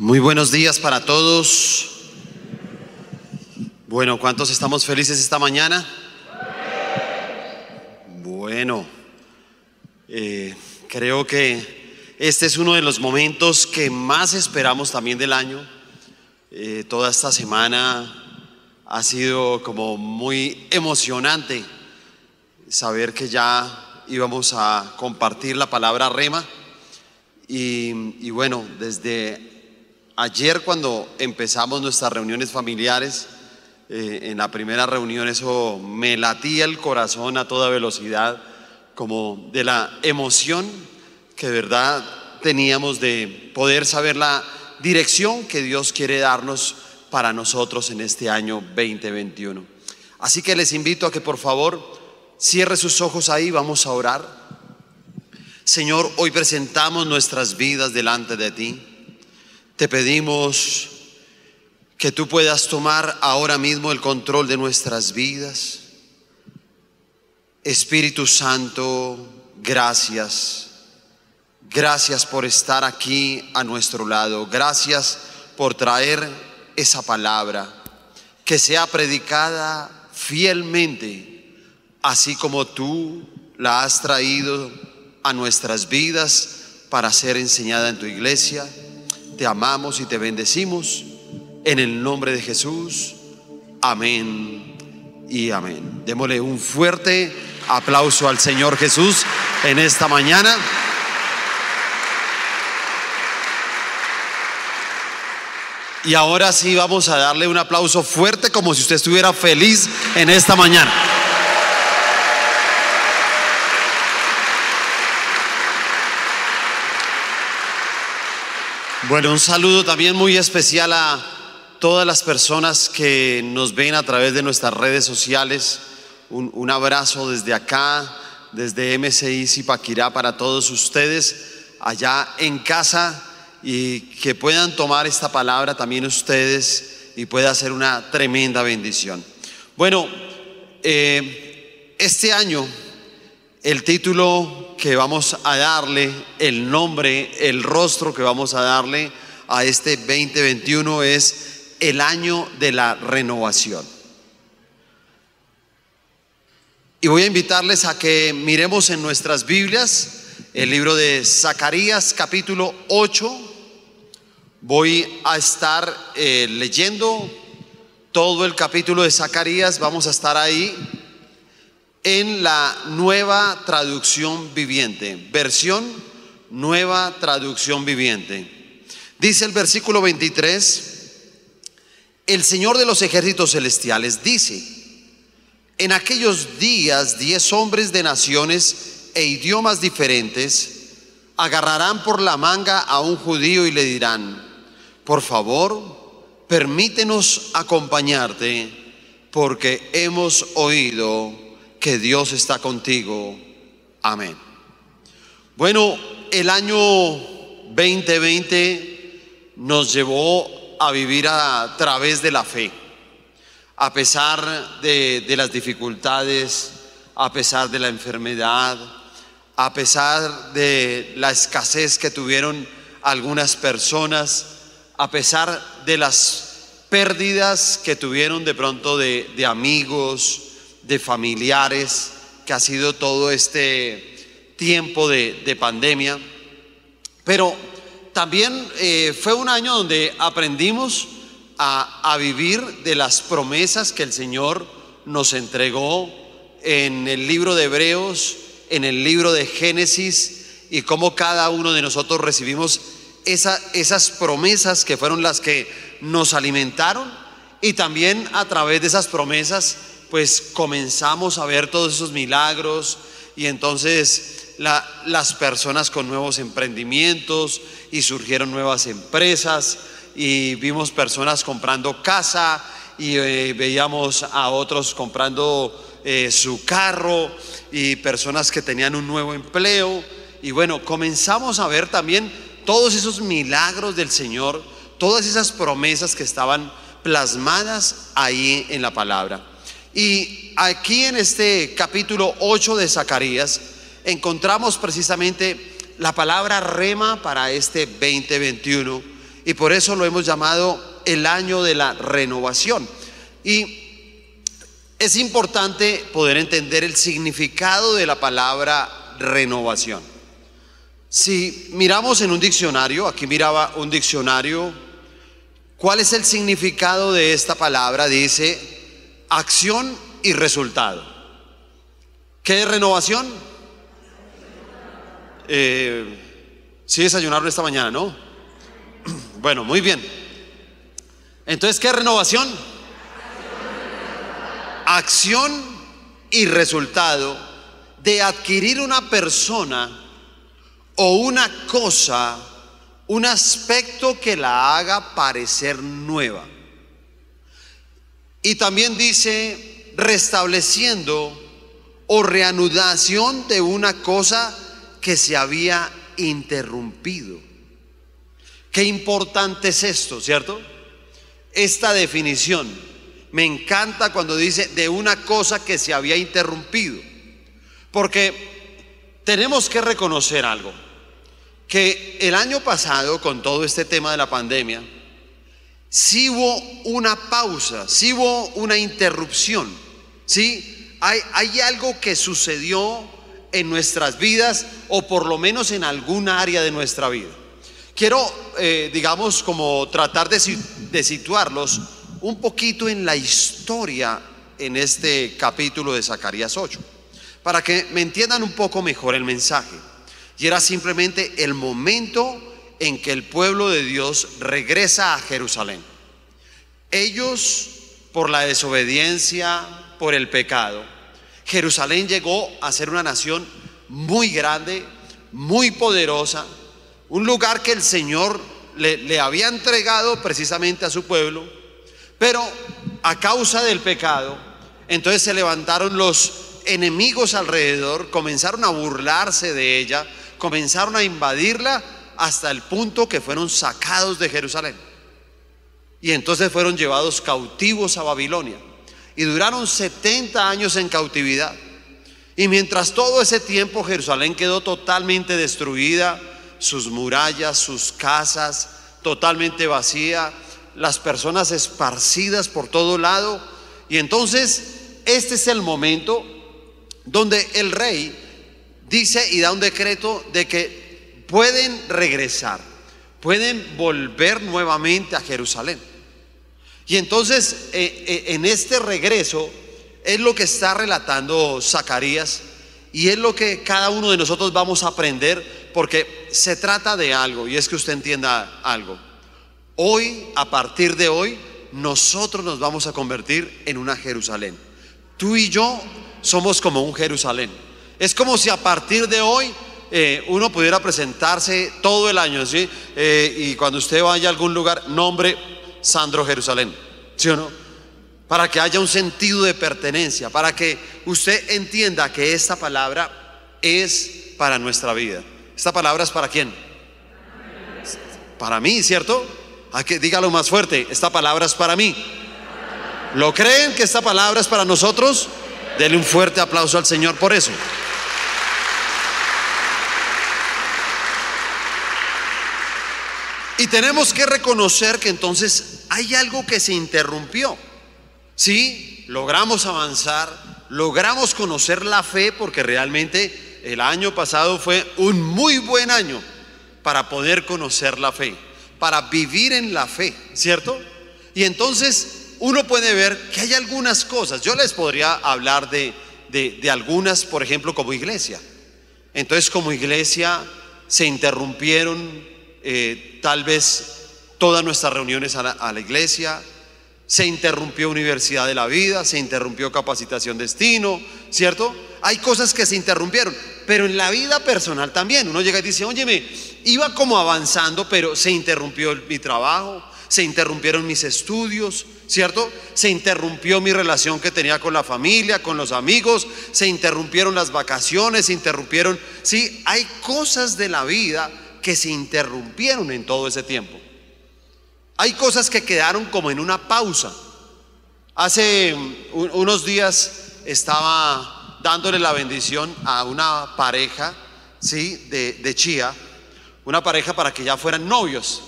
Muy buenos días para todos. Bueno, ¿cuántos estamos felices esta mañana? Bueno, eh, creo que este es uno de los momentos que más esperamos también del año. Eh, toda esta semana ha sido como muy emocionante saber que ya íbamos a compartir la palabra rema. Y, y bueno, desde ayer cuando empezamos nuestras reuniones familiares, eh, en la primera reunión eso me latía el corazón a toda velocidad, como de la emoción que de verdad teníamos de poder saber la dirección que Dios quiere darnos para nosotros en este año 2021. Así que les invito a que por favor cierre sus ojos ahí, vamos a orar. Señor, hoy presentamos nuestras vidas delante de ti. Te pedimos que tú puedas tomar ahora mismo el control de nuestras vidas. Espíritu Santo, gracias. Gracias por estar aquí a nuestro lado. Gracias por traer esa palabra que sea predicada fielmente, así como tú la has traído a nuestras vidas para ser enseñada en tu iglesia. Te amamos y te bendecimos en el nombre de Jesús. Amén y amén. Démosle un fuerte aplauso al Señor Jesús en esta mañana. Y ahora sí vamos a darle un aplauso fuerte como si usted estuviera feliz en esta mañana. Bueno, un saludo también muy especial a todas las personas que nos ven a través de nuestras redes sociales. Un, abrazo desde acá, desde MCI Zipaquirá para todos ustedes allá en casa y que puedan tomar esta palabra también ustedes y pueda ser una tremenda bendición. Bueno, eh, este año el título que vamos a darle, el nombre, el rostro que vamos a darle a este 2021 es el año de la renovación. Y voy a invitarles a que miremos en nuestras Biblias el libro de Zacarías capítulo 8. Voy a estar eh, leyendo todo el capítulo de Zacarías, vamos a estar ahí en la nueva traducción viviente, versión nueva traducción viviente. Dice el versículo 23, el Señor de los ejércitos celestiales dice, en aquellos días diez hombres de naciones e idiomas diferentes agarrarán por la manga a un judío y le dirán, por favor, permítenos acompañarte porque hemos oído que Dios está contigo. Amén. Bueno, el año 2020 nos llevó a vivir a través de la fe, a pesar de, las dificultades, a pesar de la enfermedad, a pesar de la escasez que tuvieron algunas personas, a pesar de las pérdidas que tuvieron de pronto de amigos, de familiares, que ha sido todo este tiempo de, de pandemia. Pero también eh, fue un año donde aprendimos a, a vivir de las promesas que el Señor nos entregó en el libro de Hebreos, en el libro de Génesis, y cómo cada uno de nosotros recibimos esa, esas promesas que fueron las que nos alimentaron, y también a través de esas promesas pues comenzamos a ver todos esos milagros y entonces las personas con nuevos emprendimientos y surgieron nuevas empresas y vimos personas comprando casa y eh, veíamos a otros comprando eh, su carro y personas que tenían un nuevo empleo y bueno, comenzamos a ver también todos esos milagros del Señor, todas esas promesas que estaban plasmadas ahí en la palabra. Y aquí en este capítulo 8 de Zacarías encontramos precisamente la palabra rema para este 2021. Y por eso lo hemos llamado el año de la renovación. Y es importante poder entender el significado de la palabra renovación. Si miramos en un diccionario, aquí miraba un diccionario, ¿cuál es el significado de esta palabra? Dice acción y resultado. ¿Qué es renovación? Eh, sí desayunaron esta mañana, ¿no? Bueno, muy bien. Entonces, ¿qué es renovación? Acción y resultado de adquirir una persona o una cosa, un aspecto que la haga parecer nueva. Y también dice restableciendo o reanudación de una cosa que se había interrumpido. Qué importante es esto, ¿cierto? Esta definición. Me encanta cuando dice de una cosa que se había interrumpido. Porque tenemos que reconocer algo que el año pasado, con todo este tema de la pandemia, sí hubo una pausa, sí hubo una interrupción, ¿sí? Hay, hay algo que sucedió en nuestras vidas o por lo menos en alguna área de nuestra vida. Quiero, eh, digamos, como tratar de, de situarlos un poquito en la historia en este capítulo de Zacarías 8, para que me entiendan un poco mejor el mensaje. Y era simplemente el momento en que el pueblo de Dios regresa a Jerusalén. Ellos, por la desobediencia, por el pecado, Jerusalén llegó a ser una nación muy grande, muy poderosa, un lugar que el Señor le, le, había entregado precisamente a su pueblo, pero a causa del pecado, entonces se levantaron los enemigos alrededor, comenzaron a burlarse de ella, comenzaron a invadirla hasta el punto que fueron sacados de Jerusalén. Y entonces fueron llevados cautivos a Babilonia. Y duraron 70 años en cautividad. Y mientras todo ese tiempo Jerusalén quedó totalmente destruida, sus murallas, sus casas totalmente vacía, las personas esparcidas por todo lado. Y entonces este es el momento donde el rey dice y da un decreto de que pueden regresar, pueden volver nuevamente a Jerusalén. Y entonces eh, eh, en este regreso es lo que está relatando Zacarías y es lo que cada uno de nosotros vamos a aprender porque se trata de algo y es que usted entienda algo. Hoy, a partir de hoy, nosotros nos vamos a convertir en una Jerusalén. Tú y yo somos como un Jerusalén. Es como si a partir de hoy eh, uno pudiera presentarse todo el año, ¿sí? Eh, y cuando usted vaya a algún lugar, nombre Sandro Jerusalén, ¿sí o no? Para que haya un sentido de pertenencia, para que usted entienda que esta palabra es para nuestra vida. ¿Esta palabra es para quién? Para mí, ¿cierto? Hay que, dígalo más fuerte, esta palabra es para mí. ¿Lo creen que esta palabra es para nosotros? Dele un fuerte aplauso al Señor por eso. Y tenemos que reconocer que entonces hay algo que se interrumpió. Sí, logramos avanzar, logramos conocer la fe porque realmente el año pasado fue un muy buen año para poder conocer la fe, para vivir en la fe, ¿cierto? Y entonces uno puede ver que hay algunas cosas. Yo les podría hablar de, de, algunas, por ejemplo, como iglesia. Entonces, como iglesia se interrumpieron eh, tal vez todas nuestras reuniones a la, iglesia, se interrumpió Universidad de la Vida, se interrumpió Capacitación Destino, ¿cierto? Hay cosas que se interrumpieron, pero en la vida personal también. Uno llega y dice, óyeme, iba como avanzando, pero se interrumpió mi trabajo, se interrumpieron mis estudios, ¿cierto? Se interrumpió mi relación que tenía con la familia, con los amigos, se interrumpieron las vacaciones, se interrumpieron, sí, hay cosas de la vida que se interrumpieron en todo ese tiempo. Hay cosas que quedaron como en una pausa. Hace unos días estaba dándole la bendición a una pareja, ¿sí? De, de Chía, una pareja para que ya fueran novios.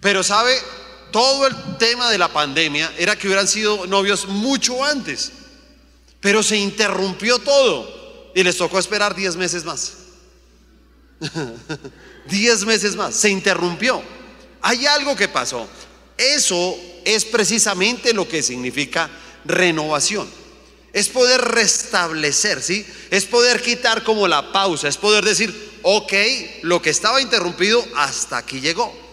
Pero sabe, todo el tema de la pandemia era que hubieran sido novios mucho antes. Pero se interrumpió todo y les tocó esperar 10 meses más. 10 meses más, se interrumpió. Hay algo que pasó. Eso es precisamente lo que significa renovación. Es poder restablecer, ¿sí? Es poder quitar como la pausa, es poder decir, ok, lo que estaba interrumpido hasta aquí llegó.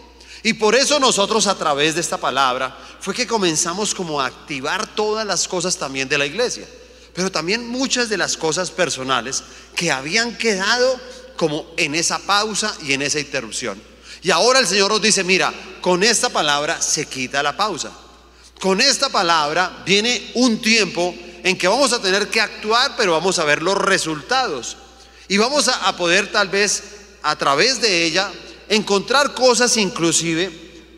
Y por eso nosotros a través de esta palabra fue que comenzamos como a activar todas las cosas también de la iglesia, pero también muchas de las cosas personales que habían quedado como en esa pausa y en esa interrupción. Y ahora el Señor nos dice, mira, con esta palabra se quita la pausa. Con esta palabra viene un tiempo en que vamos a tener que actuar, pero vamos a ver los resultados. Y vamos a, poder tal vez a través de ella encontrar cosas inclusive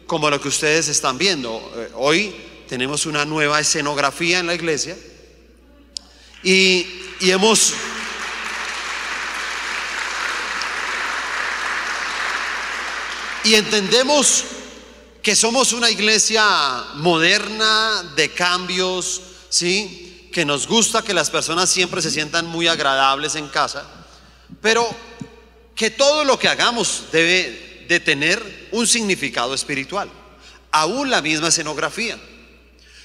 como lo que ustedes están viendo. Eh, hoy tenemos una nueva escenografía en la iglesia y, y hemos... Y entendemos que somos una iglesia moderna, de cambios, ¿sí? Que nos gusta que las personas siempre se sientan muy agradables en casa, pero que todo lo que hagamos debe de tener un significado espiritual, aún la misma escenografía.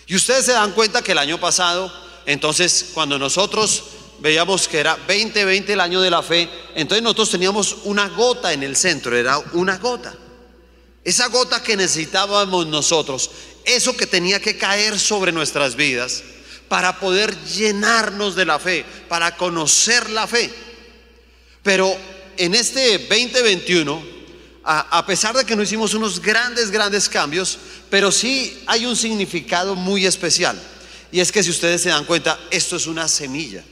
Y ustedes se dan cuenta que el año pasado, entonces cuando nosotros veíamos que era 2020 el año de la fe, entonces nosotros teníamos una gota en el centro, era una gota. Esa gota que necesitábamos nosotros, eso que tenía que caer sobre nuestras vidas para poder llenarnos de la fe, para conocer la fe. Pero en este 2021, a, pesar de que no hicimos unos grandes, grandes cambios, pero sí hay un significado muy especial. Y es que si ustedes se dan cuenta, esto es una semilla.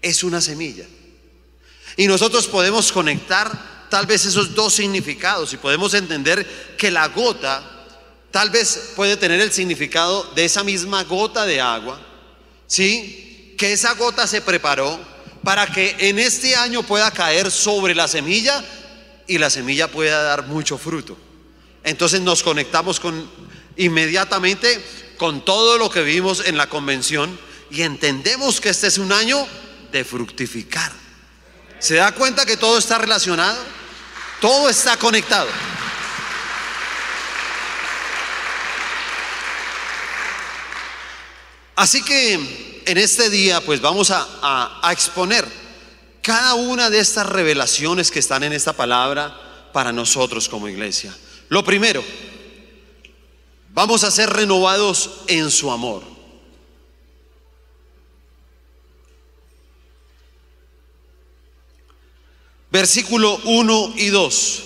Es una semilla. Y nosotros podemos conectar tal vez esos dos significados y podemos entender que la gota tal vez puede tener el significado de esa misma gota de agua, ¿sí? Que esa gota se preparó para que en este año pueda caer sobre la semilla y la semilla pueda dar mucho fruto. Entonces nos conectamos con inmediatamente con todo lo que vimos en la convención y entendemos que este es un año de fructificar. ¿Se da cuenta que todo está relacionado? Todo está conectado. Así que en este día pues vamos a, exponer cada una de estas revelaciones que están en esta palabra para nosotros como iglesia. Lo primero, vamos a ser renovados en su amor. Versículo 1 y 2.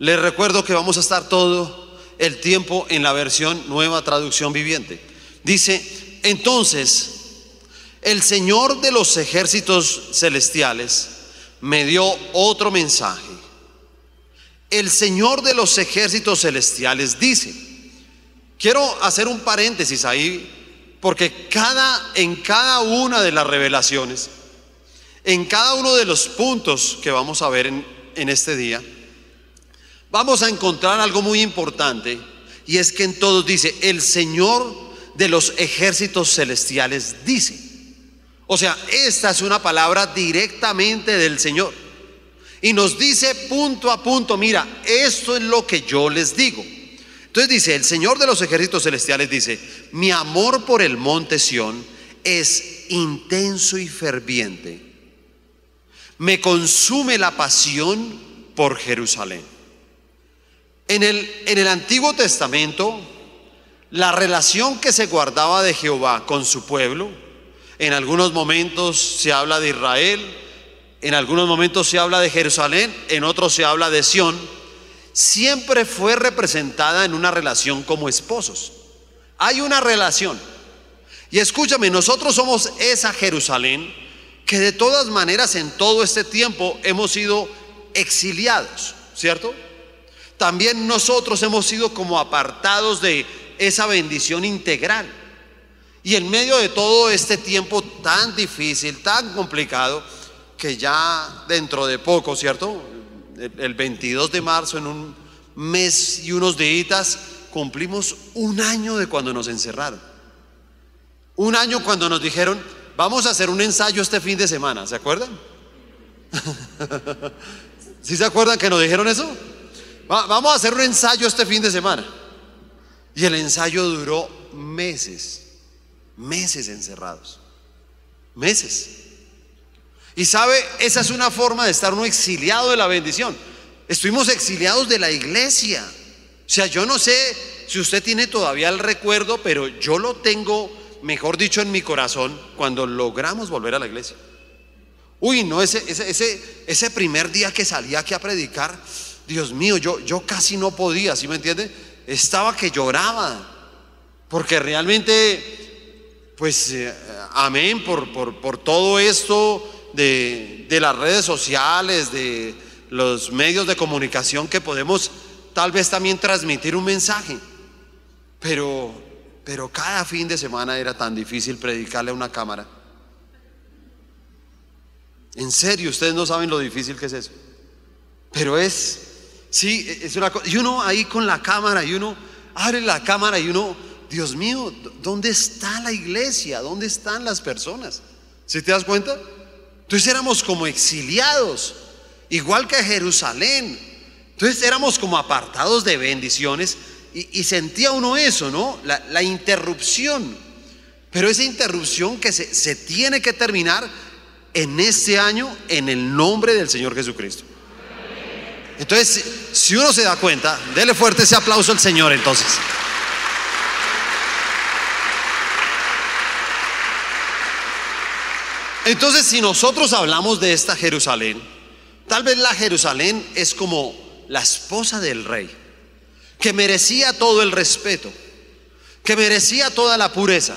Les recuerdo que vamos a estar todo el tiempo en la versión nueva traducción viviente. Dice, entonces, el Señor de los ejércitos celestiales me dio otro mensaje. El Señor de los ejércitos celestiales dice, quiero hacer un paréntesis ahí, porque cada, en cada una de las revelaciones, en cada uno de los puntos que vamos a ver en, este día, vamos a encontrar algo muy importante y es que en todos dice, el Señor de los ejércitos celestiales dice. O sea, esta es una palabra directamente del Señor. Y nos dice punto a punto, mira, esto es lo que yo les digo. Entonces dice, el Señor de los ejércitos celestiales dice, mi amor por el monte Sión es intenso y ferviente me consume la pasión por Jerusalén. En el, en el Antiguo Testamento, la relación que se guardaba de Jehová con su pueblo, en algunos momentos se habla de Israel, en algunos momentos se habla de Jerusalén, en otros se habla de Sión, siempre fue representada en una relación como esposos. Hay una relación. Y escúchame, nosotros somos esa Jerusalén que de todas maneras en todo este tiempo hemos sido exiliados, ¿cierto? También nosotros hemos sido como apartados de esa bendición integral. Y en medio de todo este tiempo tan difícil, tan complicado, que ya dentro de poco, ¿cierto? el 22 de marzo, en un mes y unos días, cumplimos un año de cuando nos encerraron. Un año cuando nos dijeron, vamos a hacer un ensayo este fin de semana, ¿se acuerdan? ¿Sí se acuerdan que nos dijeron eso? vamos a hacer un ensayo este fin de semana. Y el ensayo duró meses, meses encerrados, meses. Y sabe, esa es una forma de estar uno exiliado de la bendición. Estuvimos exiliados de la iglesia. O sea, yo no sé si usted tiene todavía el recuerdo, pero yo lo tengo, mejor dicho, en mi corazón cuando logramos volver a la iglesia. Uy, no, ese, ese, ese, primer día que salía aquí a predicar, Dios mío, yo, yo casi no podía, ¿sí me entiende? Estaba que lloraba, porque realmente, pues, eh, amén, por, por, por todo esto de, las redes sociales, de los medios de comunicación que podemos tal vez también transmitir un mensaje. Pero, pero cada fin de semana era tan difícil predicarle a una cámara. En serio, ustedes no saben lo difícil que es eso. Pero es, sí, es una cosa. Y uno ahí con la cámara y uno abre la cámara y uno, Dios mío, ¿dónde está la iglesia? ¿Dónde están las personas? ¿Si te das cuenta? Entonces éramos como exiliados, igual que Jerusalén. Entonces éramos como apartados de bendiciones y, sentía uno eso, ¿no? La, interrupción. Pero esa interrupción que se, se tiene que terminar en este año en el nombre del Señor Jesucristo. Entonces, si uno se da cuenta, dele fuerte ese aplauso al Señor entonces. Entonces, si nosotros hablamos de esta Jerusalén, tal vez la Jerusalén es como la esposa del rey, que merecía todo el respeto, que merecía toda la pureza,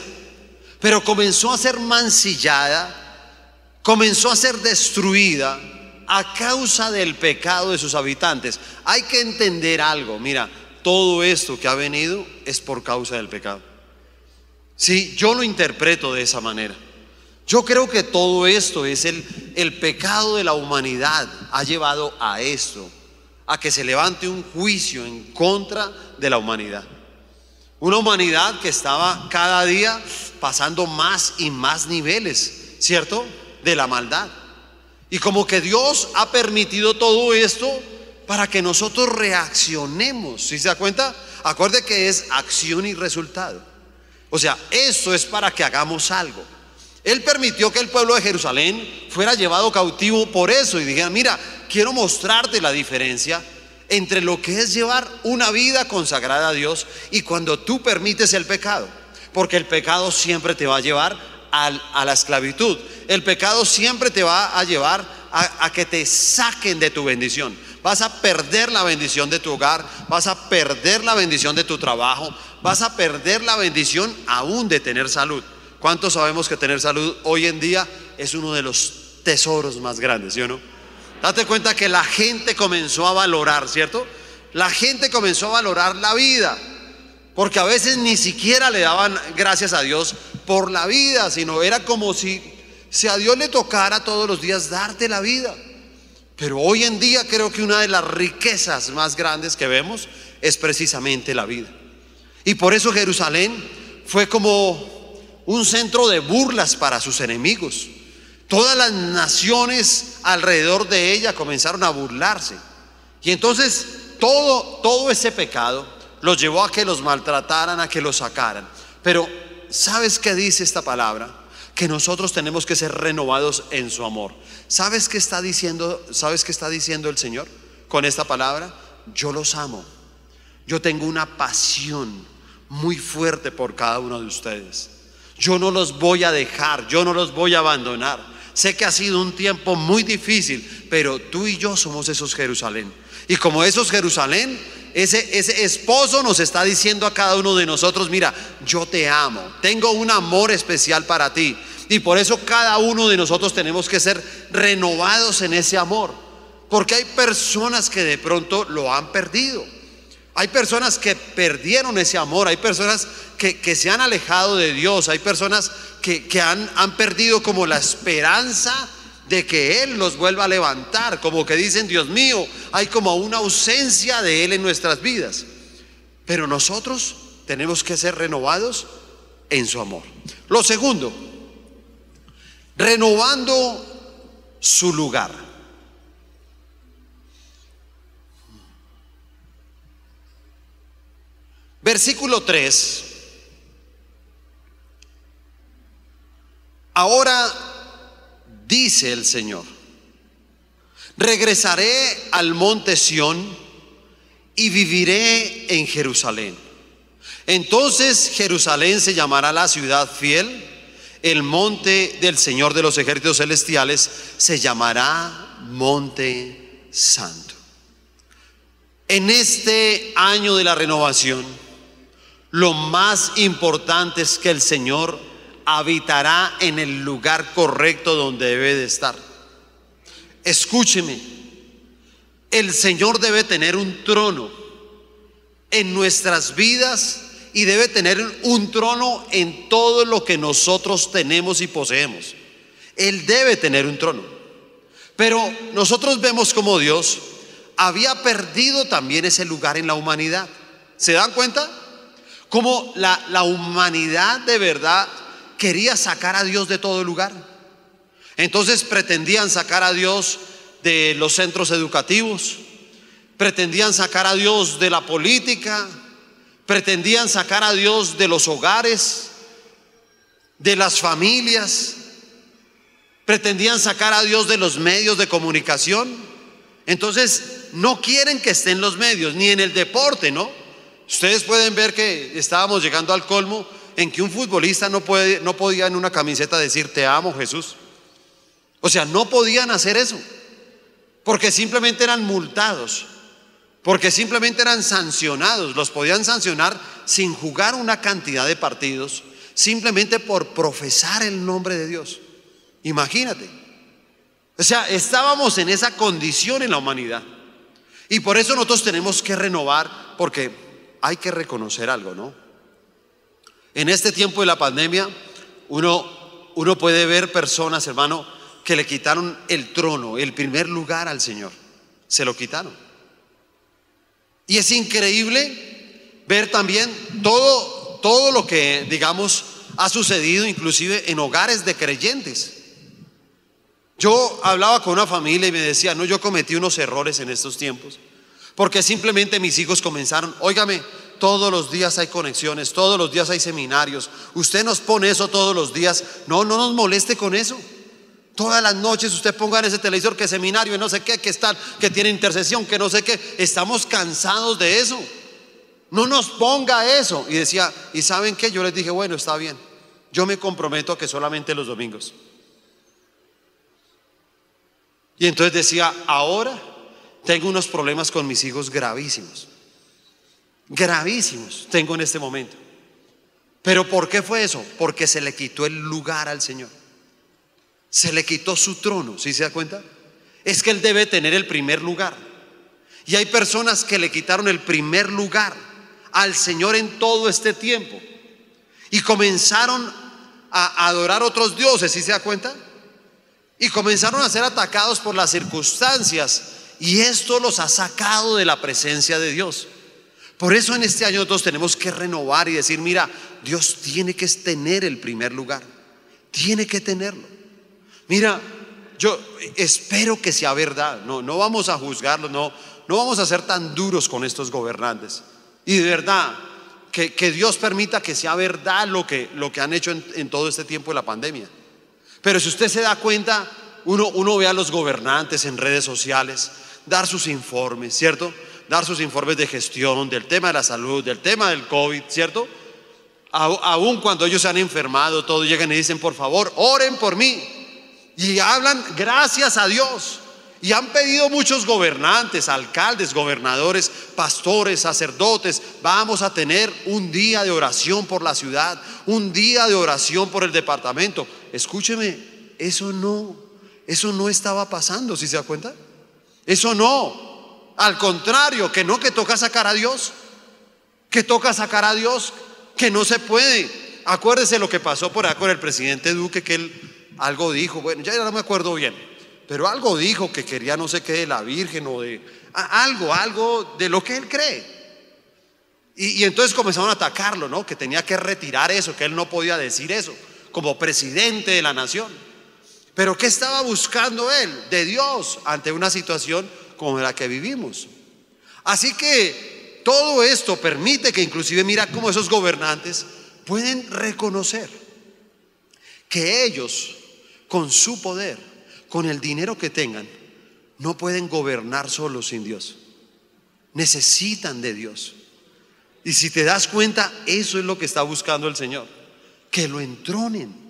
pero comenzó a ser mancillada, comenzó a ser destruida a causa del pecado de sus habitantes. Hay que entender algo, mira, todo esto que ha venido es por causa del pecado. Sí, yo lo interpreto de esa manera. Yo creo que todo esto es el, el pecado de la humanidad ha llevado a esto, a que se levante un juicio en contra de la humanidad. Una humanidad que estaba cada día pasando más y más niveles, ¿cierto? De la maldad. Y como que Dios ha permitido todo esto para que nosotros reaccionemos. ¿Sí se da cuenta? Acuerde que es acción y resultado. O sea, eso es para que hagamos algo. Él permitió que el pueblo de Jerusalén fuera llevado cautivo por eso y dijera, mira, quiero mostrarte la diferencia entre lo que es llevar una vida consagrada a Dios y cuando tú permites el pecado. Porque el pecado siempre te va a llevar a, la esclavitud. El pecado siempre te va a llevar a, a que te saquen de tu bendición. Vas a perder la bendición de tu hogar, vas a perder la bendición de tu trabajo, vas a perder la bendición aún de tener salud. ¿Cuántos sabemos que tener salud hoy en día es uno de los tesoros más grandes, ¿sí o no? Date cuenta que la gente comenzó a valorar, ¿cierto? La gente comenzó a valorar la vida, porque a veces ni siquiera le daban gracias a Dios por la vida, sino era como si, a Dios le tocara todos los días darte la vida. Pero hoy en día creo que una de las riquezas más grandes que vemos es precisamente la vida. Y por eso Jerusalén fue como un centro de burlas para sus enemigos. Todas las naciones alrededor de ella comenzaron a burlarse. Y entonces todo, todo ese pecado los llevó a que los maltrataran, a que los sacaran. Pero, ¿sabes qué dice esta palabra? Que nosotros tenemos que ser renovados en su amor. ¿Sabes qué está diciendo, sabes qué está diciendo el Señor con esta palabra? Yo los amo. Yo tengo una pasión muy fuerte por cada uno de ustedes. Yo no los voy a dejar, yo no los voy a abandonar. Sé que ha sido un tiempo muy difícil, pero tú y yo somos esos Jerusalén. Y como esos Jerusalén, ese, ese esposo nos está diciendo a cada uno de nosotros, mira, yo te amo, tengo un amor especial para ti. Y por eso cada uno de nosotros tenemos que ser renovados en ese amor. Porque hay personas que de pronto lo han perdido. Hay personas que perdieron ese amor, hay personas que, se han alejado de Dios, hay personas que, han, han perdido como la esperanza de que Él los vuelva a levantar, como que dicen, Dios mío, hay como una ausencia de Él en nuestras vidas. Pero nosotros tenemos que ser renovados en su amor. Lo segundo, renovando su lugar. Versículo 3. Ahora dice el Señor, regresaré al monte Sión y viviré en Jerusalén. Entonces Jerusalén se llamará la ciudad fiel, el monte del Señor de los ejércitos celestiales se llamará monte santo. En este año de la renovación, lo más importante es que el Señor habitará en el lugar correcto donde debe de estar. Escúcheme, el Señor debe tener un trono en nuestras vidas y debe tener un trono en todo lo que nosotros tenemos y poseemos. Él debe tener un trono. Pero nosotros vemos como Dios había perdido también ese lugar en la humanidad. ¿Se dan cuenta? Como la, la humanidad de verdad quería sacar a Dios de todo lugar. Entonces pretendían sacar a Dios de los centros educativos, pretendían sacar a Dios de la política, pretendían sacar a Dios de los hogares, de las familias, pretendían sacar a Dios de los medios de comunicación. Entonces, no quieren que estén los medios, ni en el deporte, ¿no? Ustedes pueden ver que estábamos llegando al colmo en que un futbolista no, puede, no podía en una camiseta decir te amo Jesús. O sea, no podían hacer eso, porque simplemente eran multados, porque simplemente eran sancionados, los podían sancionar sin jugar una cantidad de partidos, simplemente por profesar el nombre de Dios. Imagínate. O sea, estábamos en esa condición en la humanidad. Y por eso nosotros tenemos que renovar, porque hay que reconocer algo, ¿no? En este tiempo de la pandemia, uno, uno puede ver personas, hermano, que le quitaron el trono, el primer lugar al Señor. Se lo quitaron. Y es increíble ver también todo, todo lo que, digamos, ha sucedido inclusive en hogares de creyentes. Yo hablaba con una familia y me decía, no, yo cometí unos errores en estos tiempos, porque simplemente mis hijos comenzaron, óigame, todos los días hay conexiones, todos los días hay seminarios. Usted nos pone eso todos los días. No, no nos moleste con eso. Todas las noches usted ponga en ese televisor que seminario y no sé qué, que están, que tiene intercesión, que no sé qué. Estamos cansados de eso. No nos ponga eso. Y decía, ¿y saben qué? Yo les dije, bueno, está bien. Yo me comprometo a que solamente los domingos. Y entonces decía, ahora tengo unos problemas con mis hijos gravísimos gravísimos tengo en este momento. Pero ¿por qué fue eso? Porque se le quitó el lugar al Señor. Se le quitó su trono, ¿sí se da cuenta? Es que Él debe tener el primer lugar. Y hay personas que le quitaron el primer lugar al Señor en todo este tiempo. Y comenzaron a adorar otros dioses, ¿sí se da cuenta? Y comenzaron a ser atacados por las circunstancias. Y esto los ha sacado de la presencia de Dios. Por eso en este año nosotros tenemos que renovar y decir, mira, Dios tiene que tener el primer lugar, tiene que tenerlo. Mira, yo espero que sea verdad, no, no vamos a juzgarlo, no, no vamos a ser tan duros con estos gobernantes. Y de verdad, que, Dios permita que sea verdad lo que, lo que han hecho en, en, todo este tiempo de la pandemia. Pero si usted se da cuenta, uno, uno ve a los gobernantes en redes sociales dar sus informes, ¿cierto? dar sus informes de gestión, del tema de la salud, del tema del COVID, ¿cierto? Aún cuando ellos se han enfermado, todos llegan y dicen, por favor, oren por mí. Y hablan gracias a Dios. Y han pedido muchos gobernantes, alcaldes, gobernadores, pastores, sacerdotes, vamos a tener un día de oración por la ciudad, un día de oración por el departamento. Escúcheme, eso no, eso no estaba pasando, si se da cuenta? Eso no. Al contrario, que no que toca sacar a Dios, que toca sacar a Dios, que no se puede. Acuérdese lo que pasó por acá con el presidente Duque, que él algo dijo, bueno, ya no me acuerdo bien, pero algo dijo que quería no sé qué de la Virgen o de algo, algo de lo que él cree. Y, y, entonces comenzaron a atacarlo, ¿no? Que tenía que retirar eso, que él no podía decir eso, como presidente de la nación. Pero ¿qué estaba buscando él? De Dios ante una situación como la que vivimos. Así que todo esto permite que inclusive mira cómo esos gobernantes pueden reconocer que ellos con su poder, con el dinero que tengan, no pueden gobernar solos sin Dios. Necesitan de Dios. Y si te das cuenta, eso es lo que está buscando el Señor. Que lo entronen,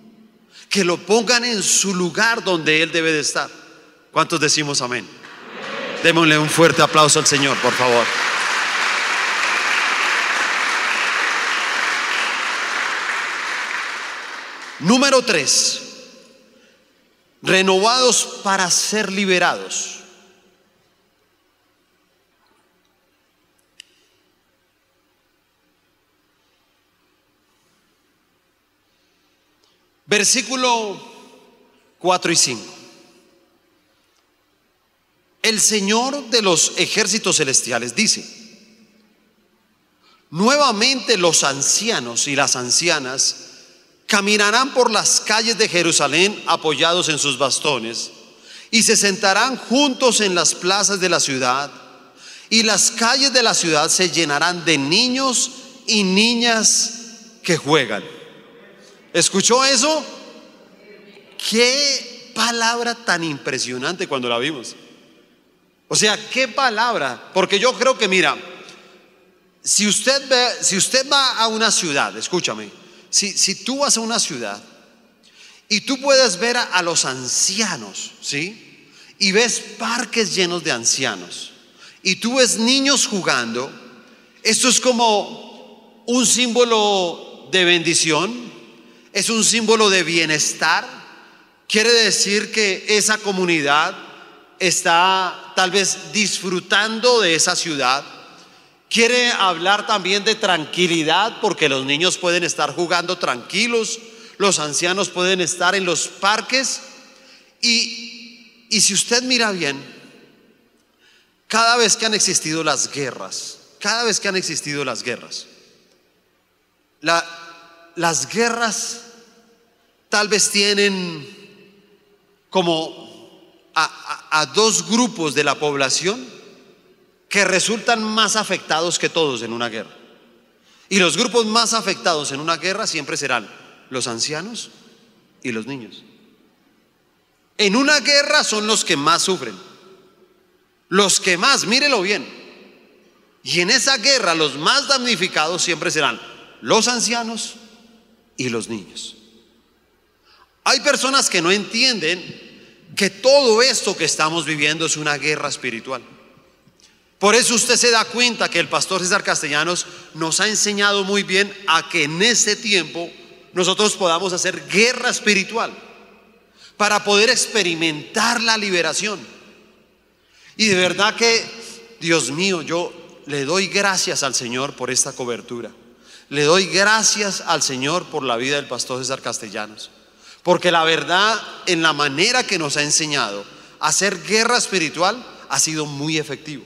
que lo pongan en su lugar donde Él debe de estar. ¿Cuántos decimos amén? Démosle un fuerte aplauso al Señor, por favor. Número tres, renovados para ser liberados. Versículo 4 y 5. El Señor de los ejércitos celestiales dice, nuevamente los ancianos y las ancianas caminarán por las calles de Jerusalén apoyados en sus bastones y se sentarán juntos en las plazas de la ciudad y las calles de la ciudad se llenarán de niños y niñas que juegan. ¿Escuchó eso? Qué palabra tan impresionante cuando la vimos. O sea, qué palabra, porque yo creo que mira, si usted ve, si usted va a una ciudad, escúchame, si, si tú vas a una ciudad y tú puedes ver a, a los ancianos, ¿sí? Y ves parques llenos de ancianos y tú ves niños jugando, esto es como un símbolo de bendición, es un símbolo de bienestar. Quiere decir que esa comunidad está tal vez disfrutando de esa ciudad. Quiere hablar también de tranquilidad porque los niños pueden estar jugando tranquilos, los ancianos pueden estar en los parques y, y si usted mira bien, cada vez que han existido las guerras, cada vez que han existido las guerras, la, las guerras tal vez tienen como a, dos grupos de la población que resultan más afectados que todos en una guerra. Y los grupos más afectados en una guerra siempre serán los ancianos y los niños. En una guerra son los que más sufren. Los que más, mírelo bien. Y en esa guerra los más damnificados siempre serán los ancianos y los niños. Hay personas que no entienden que todo esto que estamos viviendo es una guerra espiritual. Por eso usted se da cuenta que el pastor César Castellanos nos ha enseñado muy bien a que en este tiempo nosotros podamos hacer guerra espiritual para poder experimentar la liberación. Y de verdad que, Dios mío, yo le doy gracias al Señor por esta cobertura. Le doy gracias al Señor por la vida del pastor César Castellanos. Porque la verdad, en la manera que nos ha enseñado a hacer guerra espiritual, ha sido muy efectivo.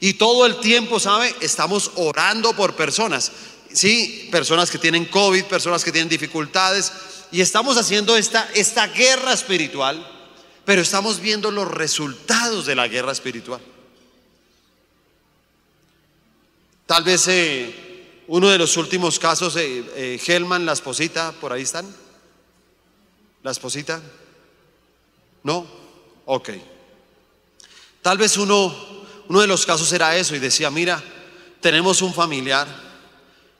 Y todo el tiempo, ¿sabe? Estamos orando por personas. Sí, personas que tienen COVID, personas que tienen dificultades. Y estamos haciendo esta, esta guerra espiritual, pero estamos viendo los resultados de la guerra espiritual. Tal vez eh, uno de los últimos casos, eh, eh, Helman, la esposita, por ahí están. ¿La esposita? ¿No? Ok. Tal vez uno, uno de los casos era eso y decía, mira, tenemos un familiar,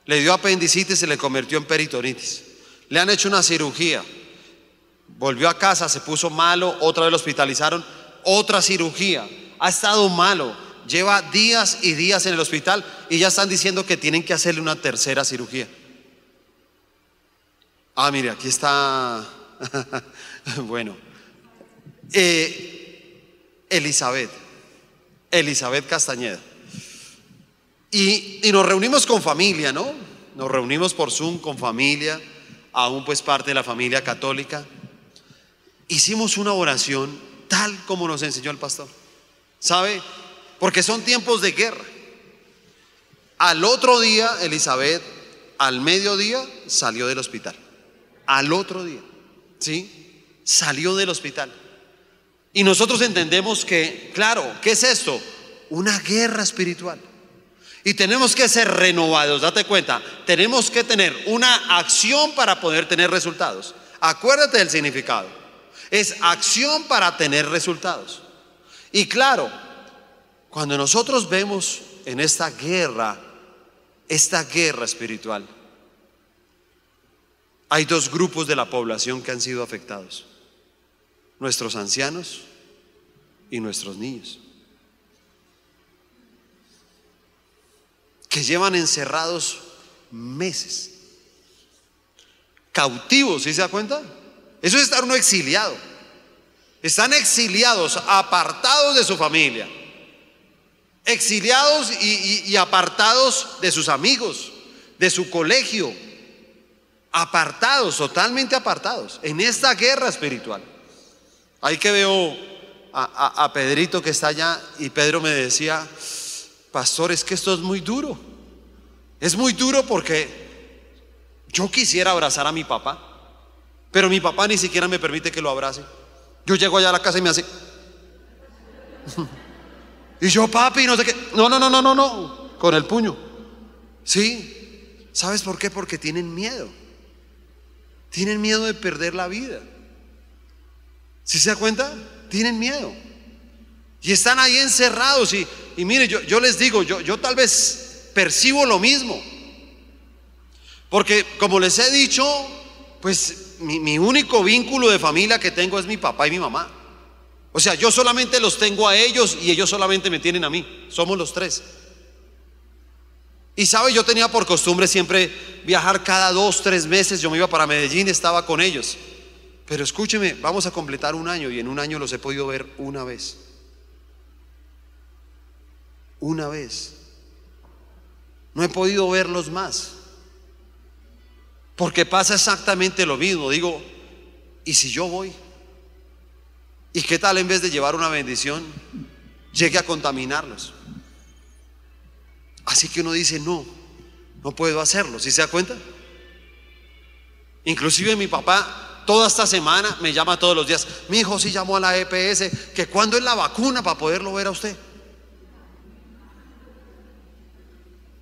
le dio apendicitis y se le convirtió en peritonitis. Le han hecho una cirugía, volvió a casa, se puso malo, otra vez lo hospitalizaron, otra cirugía, ha estado malo, lleva días y días en el hospital y ya están diciendo que tienen que hacerle una tercera cirugía. Ah, mire, aquí está bueno, eh, Elizabeth, Elizabeth Castañeda. Y, y, nos reunimos con familia, ¿no? Nos reunimos por Zoom con familia, aún pues parte de la familia católica. Hicimos una oración tal como nos enseñó el pastor. ¿Sabe? Porque son tiempos de guerra. Al otro día, Elizabeth, al mediodía, salió del hospital. Al otro día, ¿sí? Salió del hospital. Y nosotros entendemos que, claro, ¿qué es esto? Una guerra espiritual. Y tenemos que ser renovados, date cuenta, tenemos que tener una acción para poder tener resultados. Acuérdate del significado. Es acción para tener resultados. Y claro, cuando nosotros vemos en esta guerra, esta guerra espiritual, hay dos grupos de la población que han sido afectados. Nuestros ancianos y nuestros niños. Que llevan encerrados meses. Cautivos, ¿sí se da cuenta? Eso es estar uno exiliado. Están exiliados, apartados de su familia. Exiliados y, y apartados de sus amigos, de su colegio, apartados, totalmente apartados, en esta guerra espiritual. Ahí que veo a, Pedrito que está allá y Pedro me decía, pastor, es que esto es muy duro. Es muy duro porque yo quisiera abrazar a mi papá, pero mi papá ni siquiera me permite que lo abrace. Yo llego allá a la casa y me hace... y yo, papi, no sé qué. No, no, no, no, no, no. Con el puño. Sí. ¿Sabes por qué? Porque tienen miedo. Tienen miedo de perder la vida. ¿Sí se da cuenta? Tienen miedo. Y están ahí encerrados. Y, y mire, yo, yo les digo, yo, yo tal vez percibo lo mismo. Porque como les he dicho, pues mi, mi, único vínculo de familia que tengo es mi papá y mi mamá. O sea, yo solamente los tengo a ellos y ellos solamente me tienen a mí. Somos los tres. Y sabe, yo tenía por costumbre siempre viajar cada dos, tres meses. Yo me iba para Medellín estaba con ellos. Pero escúcheme, vamos a completar un año y en un año los he podido ver una vez. Una vez. No he podido verlos más. Porque pasa exactamente lo mismo. Digo, ¿y si yo voy? ¿Y qué tal en vez de llevar una bendición, llegue a contaminarlos? Así que uno dice, no, no puedo hacerlo, ¿sí se da cuenta? Inclusive mi papá toda esta semana me llama todos los días, mi hijo sí llamó a la EPS, que cuando es la vacuna para poderlo ver a usted.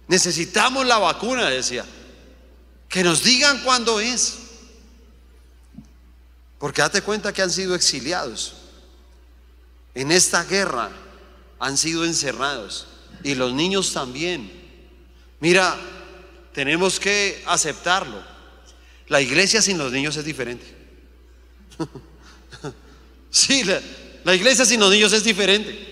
Necesitamos la vacuna, decía. Que nos digan cuándo es. Porque date cuenta que han sido exiliados. En esta guerra han sido encerrados y los niños también. Mira, tenemos que aceptarlo. La iglesia sin los niños es diferente. sí, la, iglesia sin los niños es diferente.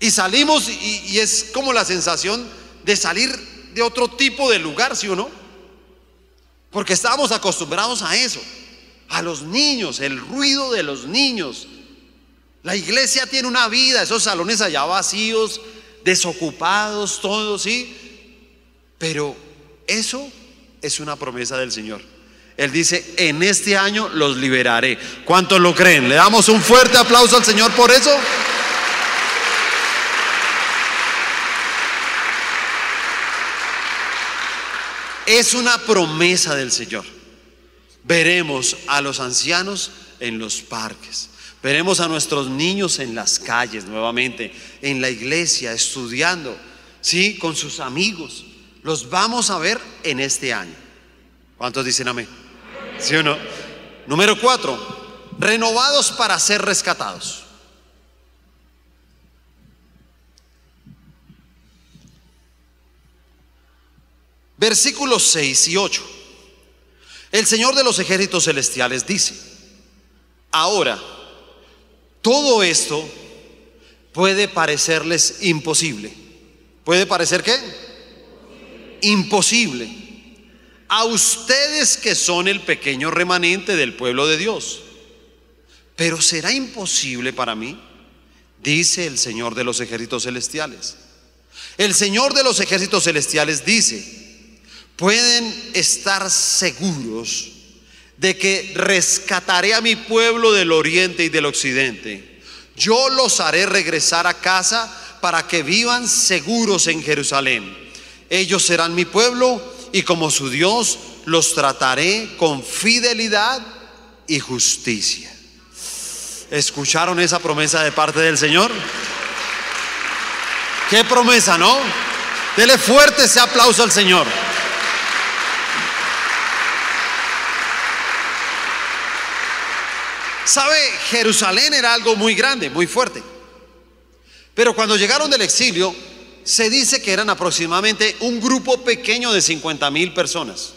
Y salimos y, y, es como la sensación de salir de otro tipo de lugar, ¿sí o no? Porque estábamos acostumbrados a eso, a los niños, el ruido de los niños, la iglesia tiene una vida, esos salones allá vacíos, desocupados, todos, ¿sí? Pero eso es una promesa del Señor. Él dice, en este año los liberaré. ¿Cuántos lo creen? ¿Le damos un fuerte aplauso al Señor por eso? Es una promesa del Señor. Veremos a los ancianos en los parques. Veremos a nuestros niños en las calles nuevamente, en la iglesia, estudiando, ¿sí? Con sus amigos. Los vamos a ver en este año. ¿Cuántos dicen amén? ¿Sí o no? Número cuatro, renovados para ser rescatados. Versículos 6 y 8. El Señor de los ejércitos celestiales dice, ahora, todo esto puede parecerles imposible. ¿Puede parecer qué? Imposible. A ustedes que son el pequeño remanente del pueblo de Dios. Pero será imposible para mí, dice el Señor de los ejércitos celestiales. El Señor de los ejércitos celestiales dice, pueden estar seguros de que rescataré a mi pueblo del oriente y del occidente. Yo los haré regresar a casa para que vivan seguros en Jerusalén. Ellos serán mi pueblo y como su Dios los trataré con fidelidad y justicia. ¿Escucharon esa promesa de parte del Señor? ¿Qué promesa, no? Dele fuerte ese aplauso al Señor. ¿Sabe? Jerusalén era algo muy grande, muy fuerte. Pero cuando llegaron del exilio, se dice que eran aproximadamente un grupo pequeño de 50 mil personas.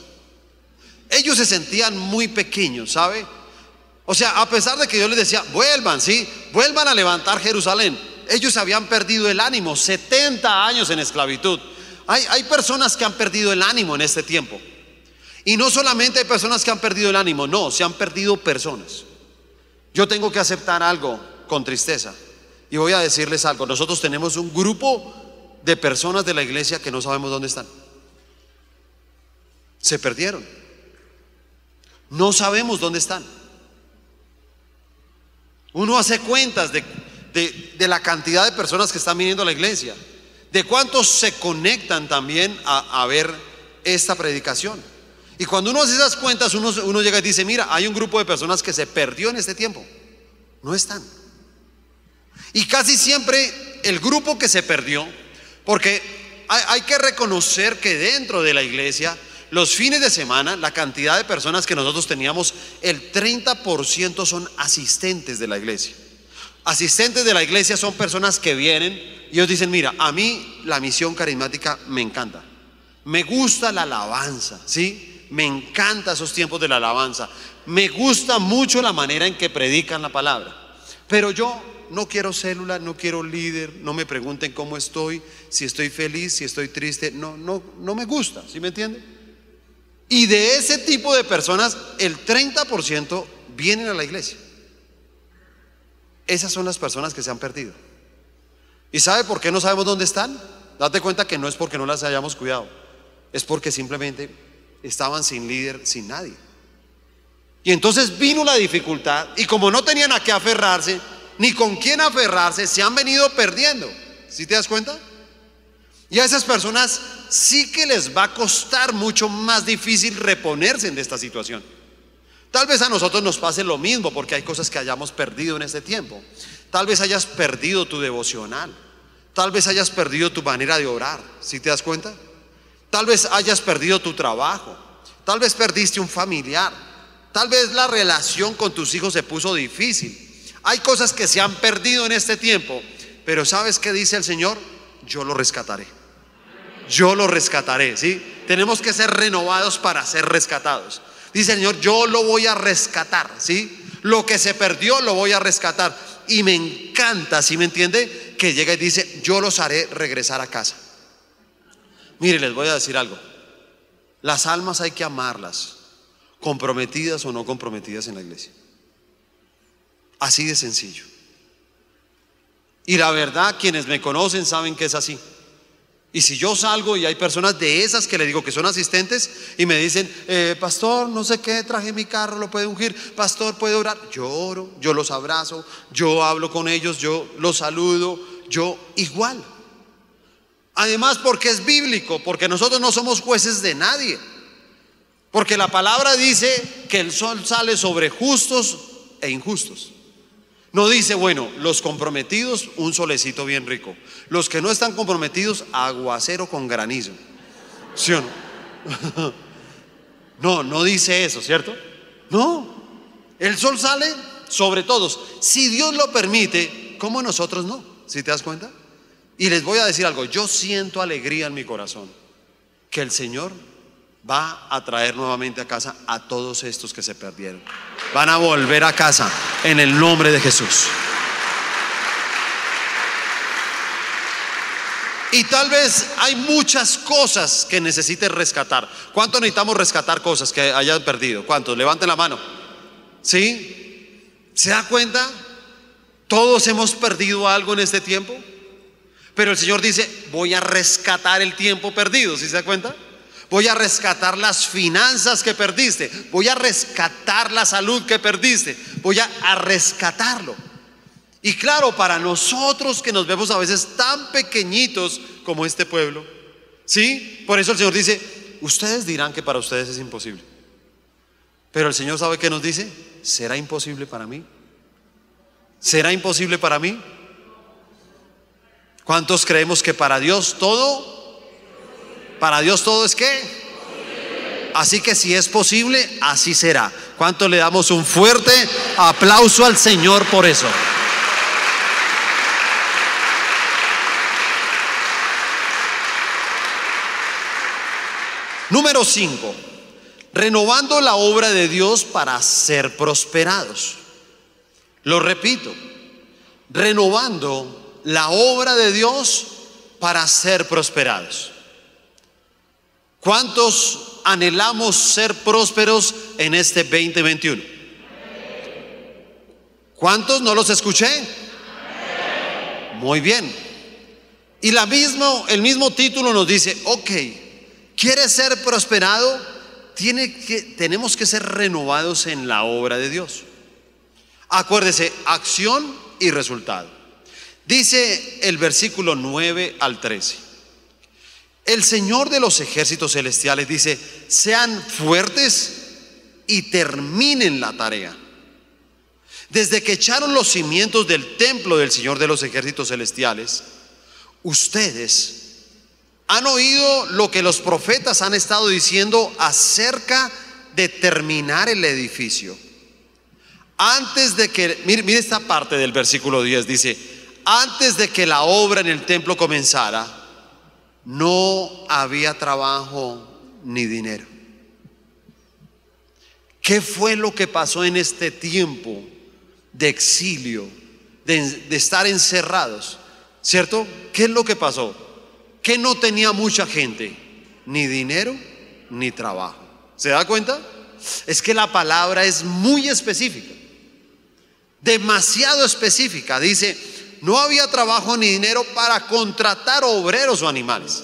Ellos se sentían muy pequeños, ¿sabe? O sea, a pesar de que yo les decía, vuelvan, ¿sí? Vuelvan a levantar Jerusalén. Ellos habían perdido el ánimo, 70 años en esclavitud. Hay, hay personas que han perdido el ánimo en este tiempo. Y no solamente hay personas que han perdido el ánimo, no, se han perdido personas. Yo tengo que aceptar algo con tristeza. Y voy a decirles algo, nosotros tenemos un grupo de personas de la iglesia que no sabemos dónde están. Se perdieron. No sabemos dónde están. Uno hace cuentas de, la cantidad de personas que están viniendo a la iglesia, de cuántos se conectan también a, ver esta predicación. Y cuando uno hace esas cuentas, uno, llega y dice, mira, hay un grupo de personas que se perdió en este tiempo. No están. Y casi siempre el grupo que se perdió, porque hay, hay, que reconocer que dentro de la iglesia, los fines de semana, la cantidad de personas que nosotros teníamos, el 30% son asistentes de la iglesia. Asistentes de la iglesia son personas que vienen y ellos dicen, mira, a mí la misión carismática me encanta. Me gusta la alabanza, ¿sí? Me encanta esos tiempos de la alabanza. Me gusta mucho la manera en que predican la palabra. Pero yo no quiero célula, no quiero líder, no me pregunten cómo estoy, si estoy feliz, si estoy triste, no, no, no me gusta, ¿sí me entiende? Y de ese tipo de personas, el 30% vienen a la iglesia. Esas son las personas que se han perdido. ¿Y sabe por qué no sabemos dónde están? Date cuenta que no es porque no las hayamos cuidado, es porque simplemente estaban sin líder, sin nadie. Y entonces vino la dificultad y como no tenían a qué aferrarse, ni con quién aferrarse, se han venido perdiendo. ¿Sí te das cuenta? Y a esas personas sí que les va a costar mucho más difícil reponerse de esta situación. Tal vez a nosotros nos pase lo mismo porque hay cosas que hayamos perdido en este tiempo. Tal vez hayas perdido tu devocional. Tal vez hayas perdido tu manera de orar. ¿Sí te das cuenta? Tal vez hayas perdido tu trabajo. Tal vez perdiste un familiar. Tal vez la relación con tus hijos se puso difícil. Hay cosas que se han perdido en este tiempo, pero ¿sabes qué dice el Señor? Yo lo rescataré. Yo lo rescataré, ¿sí? Tenemos que ser renovados para ser rescatados. Dice el Señor, yo lo voy a rescatar, ¿sí? Lo que se perdió lo voy a rescatar. Y me encanta, ¿sí me entiende? Que llega y dice, yo los haré regresar a casa. Mire, les voy a decir algo. Las almas hay que amarlas comprometidas o no comprometidas en la iglesia. Así de sencillo. Y la verdad, quienes me conocen saben que es así. Y si yo salgo y hay personas de esas que le digo que son asistentes y me dicen, eh, pastor, no sé qué, traje mi carro, lo puede ungir, pastor, puede orar, yo oro, yo los abrazo, yo hablo con ellos, yo los saludo, yo igual. Además, porque es bíblico, porque nosotros no somos jueces de nadie. Porque la palabra dice que el sol sale sobre justos e injustos. No dice, bueno, los comprometidos, un solecito bien rico. Los que no están comprometidos, aguacero con granizo. ¿Sí o no? No, no dice eso, ¿cierto? No. El sol sale sobre todos. Si Dios lo permite, ¿cómo nosotros no? ¿Si te das cuenta? Y les voy a decir algo, yo siento alegría en mi corazón que el Señor va a traer nuevamente a casa a todos estos que se perdieron. Van a volver a casa en el nombre de Jesús. Y tal vez hay muchas cosas que necesites rescatar. ¿Cuánto necesitamos rescatar cosas que hayan perdido? ¿Cuántos? Levanten la mano. ¿Sí? ¿Se da cuenta? Todos hemos perdido algo en este tiempo. Pero el Señor dice, voy a rescatar el tiempo perdido. ¿Sí se da cuenta? Voy a rescatar las finanzas que perdiste. Voy a rescatar la salud que perdiste. Voy a, a rescatarlo. Y claro, para nosotros que nos vemos a veces tan pequeñitos como este pueblo, ¿sí? Por eso el Señor dice, ustedes dirán que para ustedes es imposible. Pero el Señor sabe que nos dice, ¿será imposible para mí? ¿Será imposible para mí? ¿Cuántos creemos que para Dios todo? Para Dios todo es qué? Así que si es posible, así será. ¿Cuánto le damos un fuerte aplauso al Señor por eso? Número 5. Renovando la obra de Dios para ser prosperados. Lo repito, renovando la obra de Dios para ser prosperados. ¿Cuántos anhelamos ser prósperos en este 2021? ¿Cuántos no los escuché? Muy bien. Y la mismo, el mismo título nos dice, ok, ¿quieres ser prosperado? Tiene que, tenemos que ser renovados en la obra de Dios. Acuérdese, acción y resultado. Dice el versículo 9 al 13. El Señor de los ejércitos celestiales dice, sean fuertes y terminen la tarea. Desde que echaron los cimientos del templo del Señor de los ejércitos celestiales, ustedes han oído lo que los profetas han estado diciendo acerca de terminar el edificio. Antes de que, mire, mire, esta parte del versículo 10, dice, antes de que la obra en el templo comenzara, no había trabajo ni dinero. ¿Qué fue lo que pasó en este tiempo de exilio, de, estar encerrados? ¿Cierto? ¿Qué es lo que pasó? Que no tenía mucha gente, ni dinero, ni trabajo. ¿Se da cuenta? Es que la palabra es muy específica demasiado específica. Dice, no había trabajo ni dinero para contratar obreros o animales.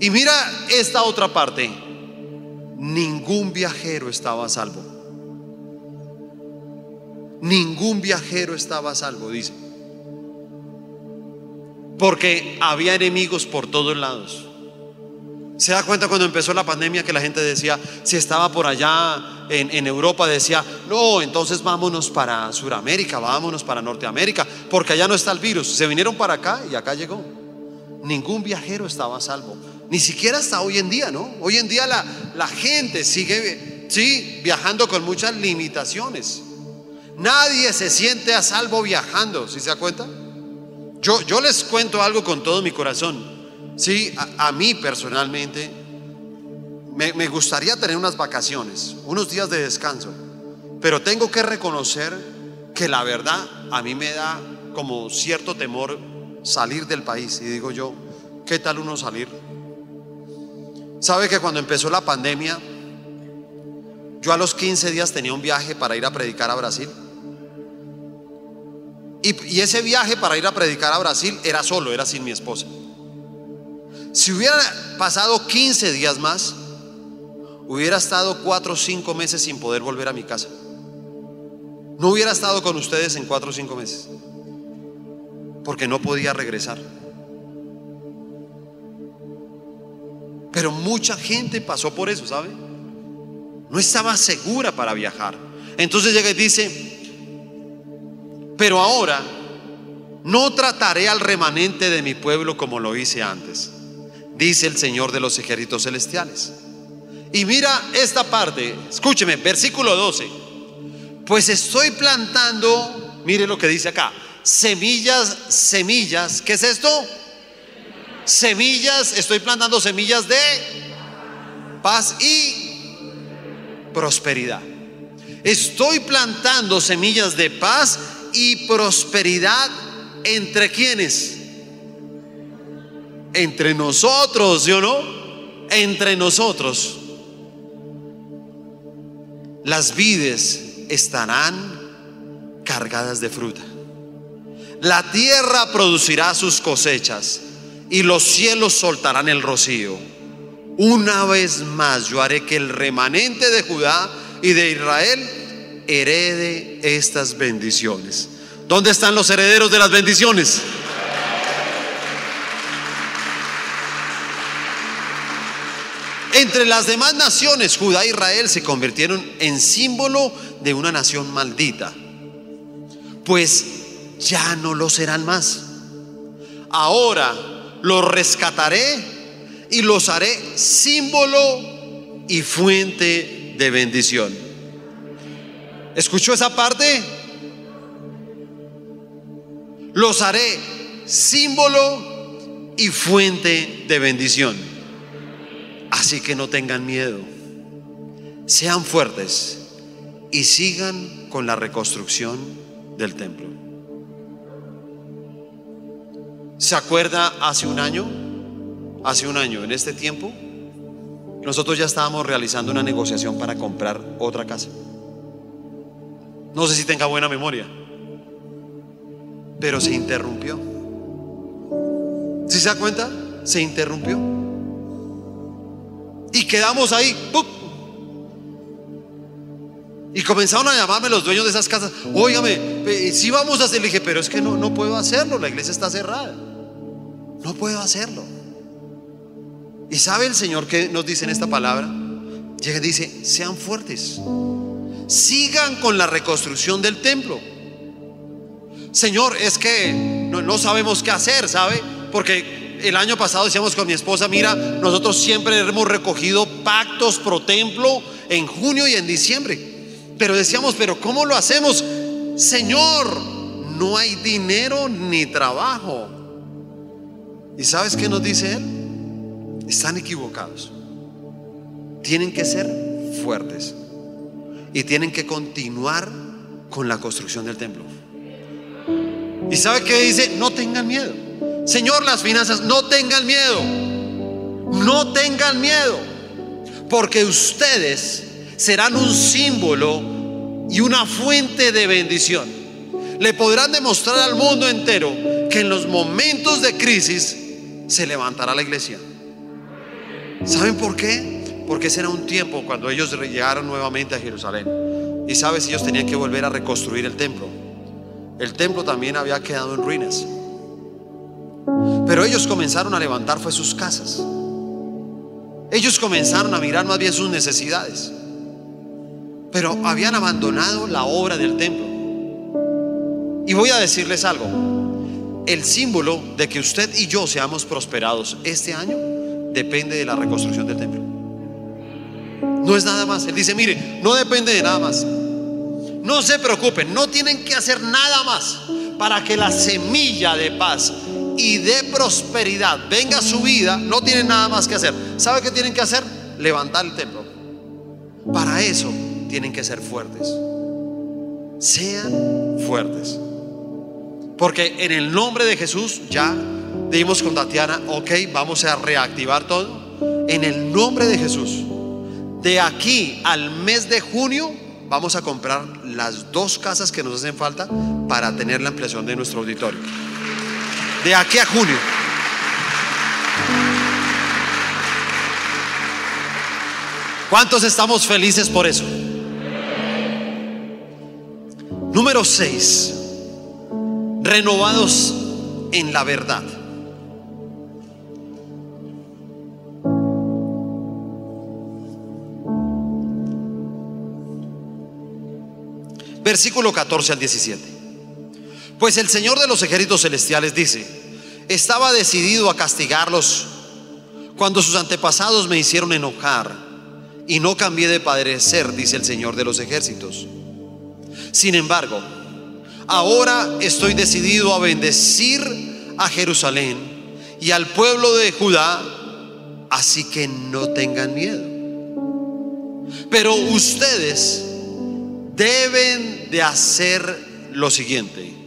Y mira esta otra parte, ningún viajero estaba salvo. Ningún viajero estaba salvo, dice. Porque había enemigos por todos lados. Se da cuenta cuando empezó la pandemia que la gente decía, si estaba por allá en, Europa, decía, no, entonces vámonos para Sudamérica, vámonos para Norteamérica, porque allá no está el virus. Se vinieron para acá y acá llegó. Ningún viajero estaba a salvo. Ni siquiera hasta hoy en día, ¿no? Hoy en día la, la gente sigue, sí, viajando con muchas limitaciones. Nadie se siente a salvo viajando, si se da cuenta? Yo, yo les cuento algo con todo mi corazón. Sí, a, mí personalmente me, gustaría tener unas vacaciones, unos días de descanso, pero tengo que reconocer que la verdad a mí me da como cierto temor salir del país. Y digo yo, ¿qué tal uno salir? ¿Sabe que cuando empezó la pandemia, yo a los 15 días tenía un viaje para ir a predicar a Brasil? Y, y, ese viaje para ir a predicar a Brasil era solo, era sin mi esposa. Si hubiera pasado 15 días más, hubiera estado 4 o 5 meses sin poder volver a mi casa. No hubiera estado con ustedes en 4 o 5 meses, porque no podía regresar. Pero mucha gente pasó por eso, ¿sabe? No estaba segura para viajar. Entonces llega y dice, pero ahora no trataré al remanente de mi pueblo como lo hice antes dice el Señor de los ejércitos celestiales. Y mira esta parte, escúcheme, versículo 12. Pues estoy plantando, mire lo que dice acá, semillas, semillas, ¿qué es esto? Semillas, estoy plantando semillas de paz y prosperidad. Estoy plantando semillas de paz y prosperidad entre quienes? Entre nosotros, ¿sí o no? Entre nosotros. Las vides estarán cargadas de fruta. La tierra producirá sus cosechas y los cielos soltarán el rocío. una vez más yo haré que el remanente de Judá y de Israel herede estas bendiciones. ¿Dónde están los herederos de las bendiciones? Entre las demás naciones, Judá e Israel se convirtieron en símbolo de una nación maldita, pues ya no lo serán más. Ahora los rescataré y los haré símbolo y fuente de bendición. ¿Escuchó esa parte? Los haré símbolo y fuente de bendición. Así que no tengan miedo. Sean fuertes y sigan con la reconstrucción del templo. ¿Se acuerda hace un año? hace un año, en este tiempo, nosotros ya estábamos realizando una negociación para comprar otra casa. No sé si tenga buena memoria, pero se interrumpió. ¿Si se da cuenta? Se interrumpió. Y quedamos ahí. Y comenzaron a llamarme los dueños de esas casas. Óigame, si vamos a hacer, le dije, pero es que no, no puedo hacerlo, la iglesia está cerrada. No puedo hacerlo. ¿Y sabe el Señor que nos dice en esta palabra? Llega dice, sean fuertes, sigan con la reconstrucción del templo. Señor, es que no, no sabemos qué hacer, ¿sabe? Porque el año pasado decíamos con mi esposa, mira, nosotros siempre hemos recogido pactos pro templo en junio y en diciembre. Pero decíamos, pero ¿cómo lo hacemos? Señor, no hay dinero ni trabajo. ¿Y sabes qué nos dice Él? están equivocados. Tienen que ser fuertes y tienen que continuar con la construcción del templo. ¿Y sabe qué dice? No tengan miedo. Señor, las finanzas, no tengan miedo. No tengan miedo. Porque ustedes serán un símbolo y una fuente de bendición. Le podrán demostrar al mundo entero que en los momentos de crisis se levantará la iglesia. ¿Saben por qué? Porque ese era un tiempo cuando ellos llegaron nuevamente a Jerusalén. Y sabes, ellos tenían que volver a reconstruir el templo. El templo también había quedado en ruinas. Pero ellos comenzaron a levantar fue sus casas. Ellos comenzaron a mirar más bien sus necesidades. Pero habían abandonado la obra del templo. Y voy a decirles algo. El símbolo de que usted y yo seamos prosperados este año depende de la reconstrucción del templo. No es nada más. Él dice, mire, no depende de nada más. No se preocupen, no tienen que hacer nada más para que la semilla de paz y de prosperidad venga su vida. No tienen nada más que hacer. ¿Sabe qué tienen que hacer? Levantar el templo. Para eso tienen que ser fuertes. Sean fuertes. Porque en el nombre de Jesús ya Dijimos con Tatiana, ok, vamos a reactivar todo. En el nombre de Jesús, de aquí al mes de junio, vamos a comprar las dos casas que nos hacen falta para tener la ampliación de nuestro auditorio. De aquí a junio. ¿Cuántos estamos felices por eso? Número 6. Renovados en la verdad. Versículo 14 al 17. Pues el Señor de los ejércitos celestiales dice, estaba decidido a castigarlos cuando sus antepasados me hicieron enojar y no cambié de padecer, dice el Señor de los ejércitos. Sin embargo, ahora estoy decidido a bendecir a Jerusalén y al pueblo de Judá, así que no tengan miedo. Pero ustedes deben de hacer lo siguiente.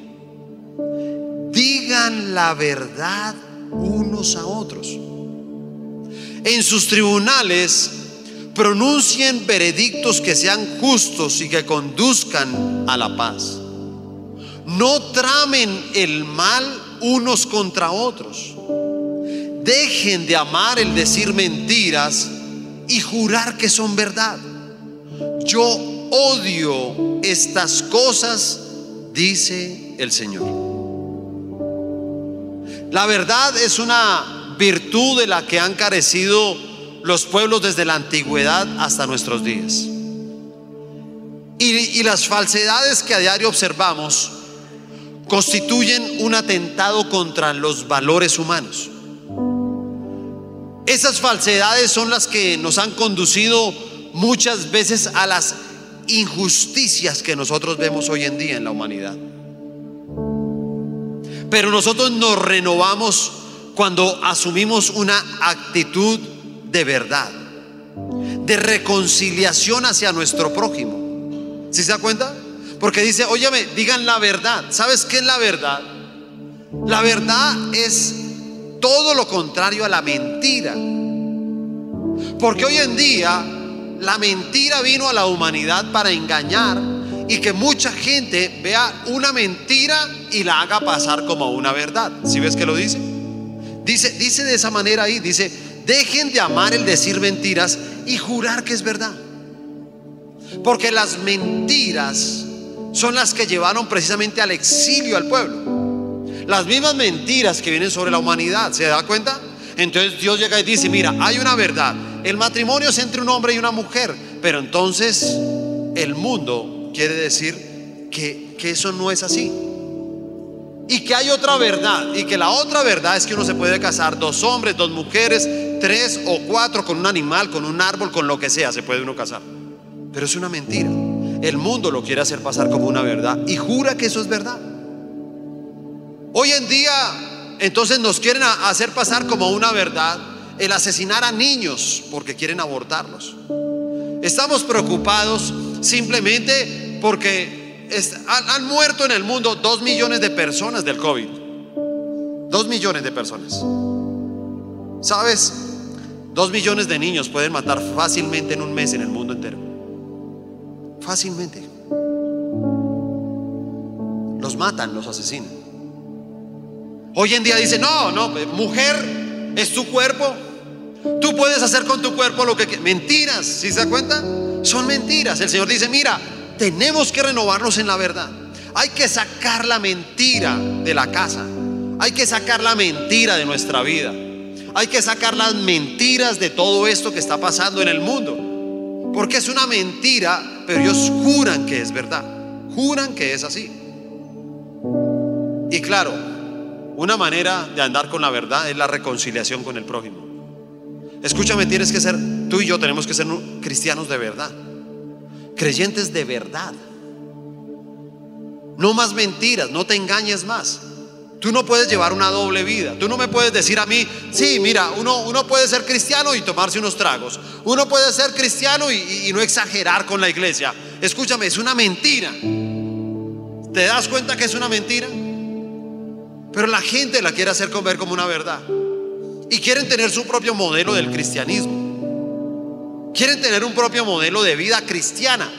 Digan la verdad unos a otros. En sus tribunales pronuncien veredictos que sean justos y que conduzcan a la paz. No tramen el mal unos contra otros. dejen de amar el decir mentiras y jurar que son verdad. Yo odio estas cosas, dice el Señor. La verdad es una virtud de la que han carecido los pueblos desde la antigüedad hasta nuestros días. Y, las falsedades que a diario observamos constituyen un atentado contra los valores humanos. Esas falsedades son las que nos han conducido muchas veces a las injusticias que nosotros vemos hoy en día en la humanidad. Pero nosotros nos renovamos cuando asumimos una actitud de verdad, de reconciliación hacia nuestro prójimo. ¿Sí se da cuenta? Porque dice, óyeme, digan la verdad. ¿Sabes qué es la verdad? La verdad es todo lo contrario a la mentira. Porque hoy en día la mentira vino a la humanidad para engañar y que mucha gente vea una mentira y la haga pasar como una verdad. ¿Si ves que lo dice? Dice, dice de esa manera ahí, dice, dejen de amar el decir mentiras y jurar que es verdad. Porque las mentiras son las que llevaron precisamente al exilio al pueblo. Las mismas mentiras que vienen sobre la humanidad, ¿se da cuenta? Entonces Dios llega y dice, mira, hay una verdad. El matrimonio es entre un hombre y una mujer, pero entonces el mundo quiere decir que, que eso no es así. Y que hay otra verdad, y que la otra verdad es que uno se puede casar dos hombres, dos mujeres, tres o cuatro con un animal, con un árbol, con lo que sea, se puede uno casar. Pero es una mentira. El mundo lo quiere hacer pasar como una verdad y jura que eso es verdad. Hoy en día, entonces nos quieren hacer pasar como una verdad el asesinar a niños porque quieren abortarlos. Estamos preocupados simplemente porque han, muerto en el mundo dos millones de personas del COVID. Dos millones de personas. ¿Sabes? Dos millones de niños pueden matar fácilmente en un mes en el mundo entero. Fácilmente. Los matan, los asesinan. Hoy en día dice, no, no, mujer, es tu cuerpo. Tú puedes hacer con tu cuerpo lo que Mentiras, si se da cuenta? Son mentiras. El Señor dice, mira, tenemos que renovarnos en la verdad. Hay que sacar la mentira de la casa. Hay que sacar la mentira de nuestra vida. Hay que sacar las mentiras de todo esto que está pasando en el mundo. Porque es una mentira pero ellos juran que es verdad, juran que es así. Y claro, una manera de andar con la verdad es la reconciliación con el prójimo. Escúchame, tienes que ser, tú y yo tenemos que ser cristianos de verdad, creyentes de verdad. No más mentiras, no te engañes más. Tú no puedes llevar una doble vida. Tú no me puedes decir a mí, sí, mira, uno, uno puede ser cristiano y tomarse unos tragos. Uno puede ser cristiano y, no exagerar con la iglesia. Escúchame, es una mentira. ¿Te das cuenta que es una mentira? Pero la gente la quiere hacer ver como una verdad. Y quieren tener su propio modelo del cristianismo. Quieren tener un propio modelo de vida cristiana.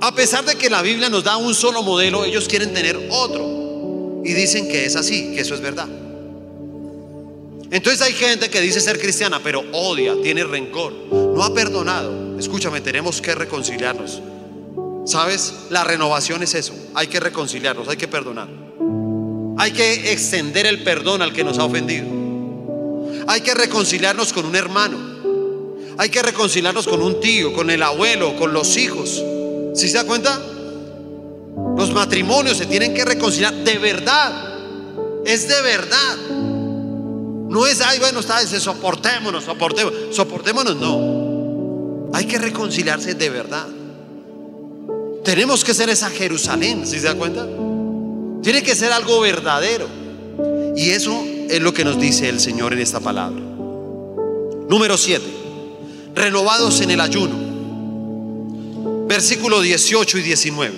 A pesar de que la Biblia nos da un solo modelo, ellos quieren tener otro y dicen que es así, que eso es verdad. Entonces hay gente que dice ser cristiana, pero odia, tiene rencor, no ha perdonado. Escúchame, tenemos que reconciliarnos. ¿Sabes? La renovación es eso. Hay que reconciliarnos, hay que perdonar. Hay que extender el perdón al que nos ha ofendido. Hay que reconciliarnos con un hermano. Hay que reconciliarnos con un tío, con el abuelo, con los hijos. ¿Sí se da cuenta? Los matrimonios se tienen que reconciliar de verdad. Es de verdad. No es, ay, bueno, está, soportémonos, soportémonos. Soportémonos, no. Hay que reconciliarse de verdad. Tenemos que ser esa Jerusalén, si se da cuenta? Tiene que ser algo verdadero. Y eso es lo que nos dice el Señor en esta palabra. Número 7. Renovados en el ayuno. Versículo 18 y 19.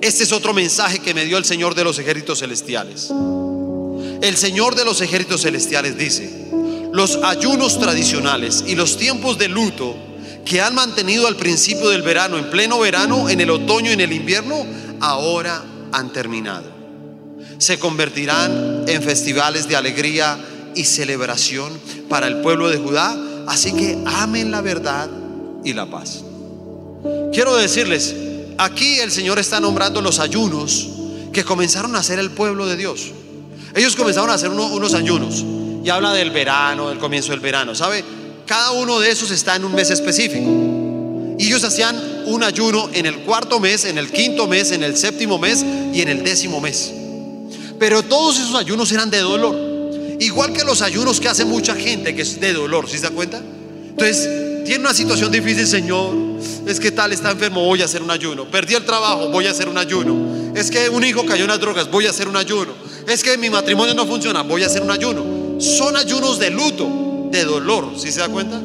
Este es otro mensaje que me dio el Señor de los ejércitos celestiales. El Señor de los ejércitos celestiales dice, los ayunos tradicionales y los tiempos de luto que han mantenido al principio del verano, en pleno verano, en el otoño y en el invierno, ahora han terminado. se convertirán en festivales de alegría y celebración para el pueblo de Judá. Así que amen la verdad y la paz. Quiero decirles, aquí el Señor está nombrando los ayunos que comenzaron a hacer el pueblo de Dios. Ellos comenzaron a hacer unos ayunos y habla del verano, del comienzo del verano. ¿Sabe? Cada uno de esos está en un mes específico. Y ellos hacían un ayuno en el cuarto mes, en el quinto mes, en el séptimo mes y en el décimo mes. Pero todos esos ayunos eran de dolor. Igual que los ayunos que hace mucha gente que es de dolor, ¿sí se da cuenta? Entonces, tiene una situación difícil, Señor. Es que tal está enfermo, voy a hacer un ayuno. Perdí el trabajo, voy a hacer un ayuno. Es que un hijo cayó en las drogas, voy a hacer un ayuno. Es que mi matrimonio no funciona, voy a hacer un ayuno. Son ayunos de luto, de dolor, ¿sí se da cuenta?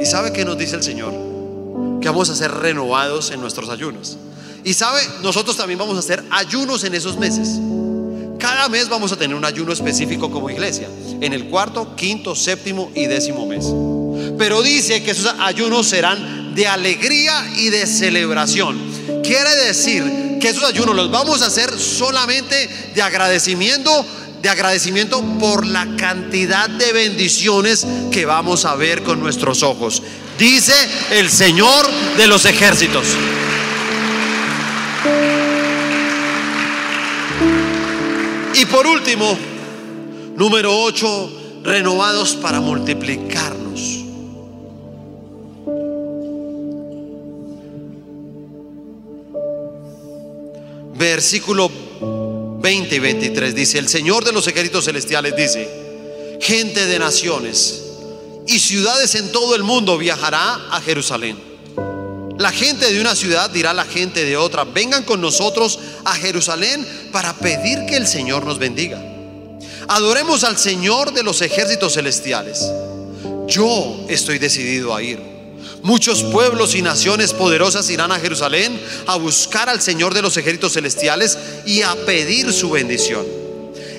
¿Y sabe qué nos dice el Señor? Que vamos a ser renovados en nuestros ayunos. Y sabe, nosotros también vamos a hacer ayunos en esos meses. Cada mes vamos a tener un ayuno específico como iglesia, en el cuarto, quinto, séptimo y décimo mes. Pero dice que esos ayunos serán de alegría y de celebración. Quiere decir que esos ayunos los vamos a hacer solamente de agradecimiento, de agradecimiento por la cantidad de bendiciones que vamos a ver con nuestros ojos. Dice el Señor de los ejércitos. Por último, número 8, renovados para multiplicarnos. Versículo 20 y 23 dice, el Señor de los ejércitos celestiales dice, gente de naciones y ciudades en todo el mundo viajará a Jerusalén la gente de una ciudad dirá a la gente de otra, vengan con nosotros a Jerusalén para pedir que el Señor nos bendiga. Adoremos al Señor de los ejércitos celestiales. Yo estoy decidido a ir. Muchos pueblos y naciones poderosas irán a Jerusalén a buscar al Señor de los ejércitos celestiales y a pedir su bendición.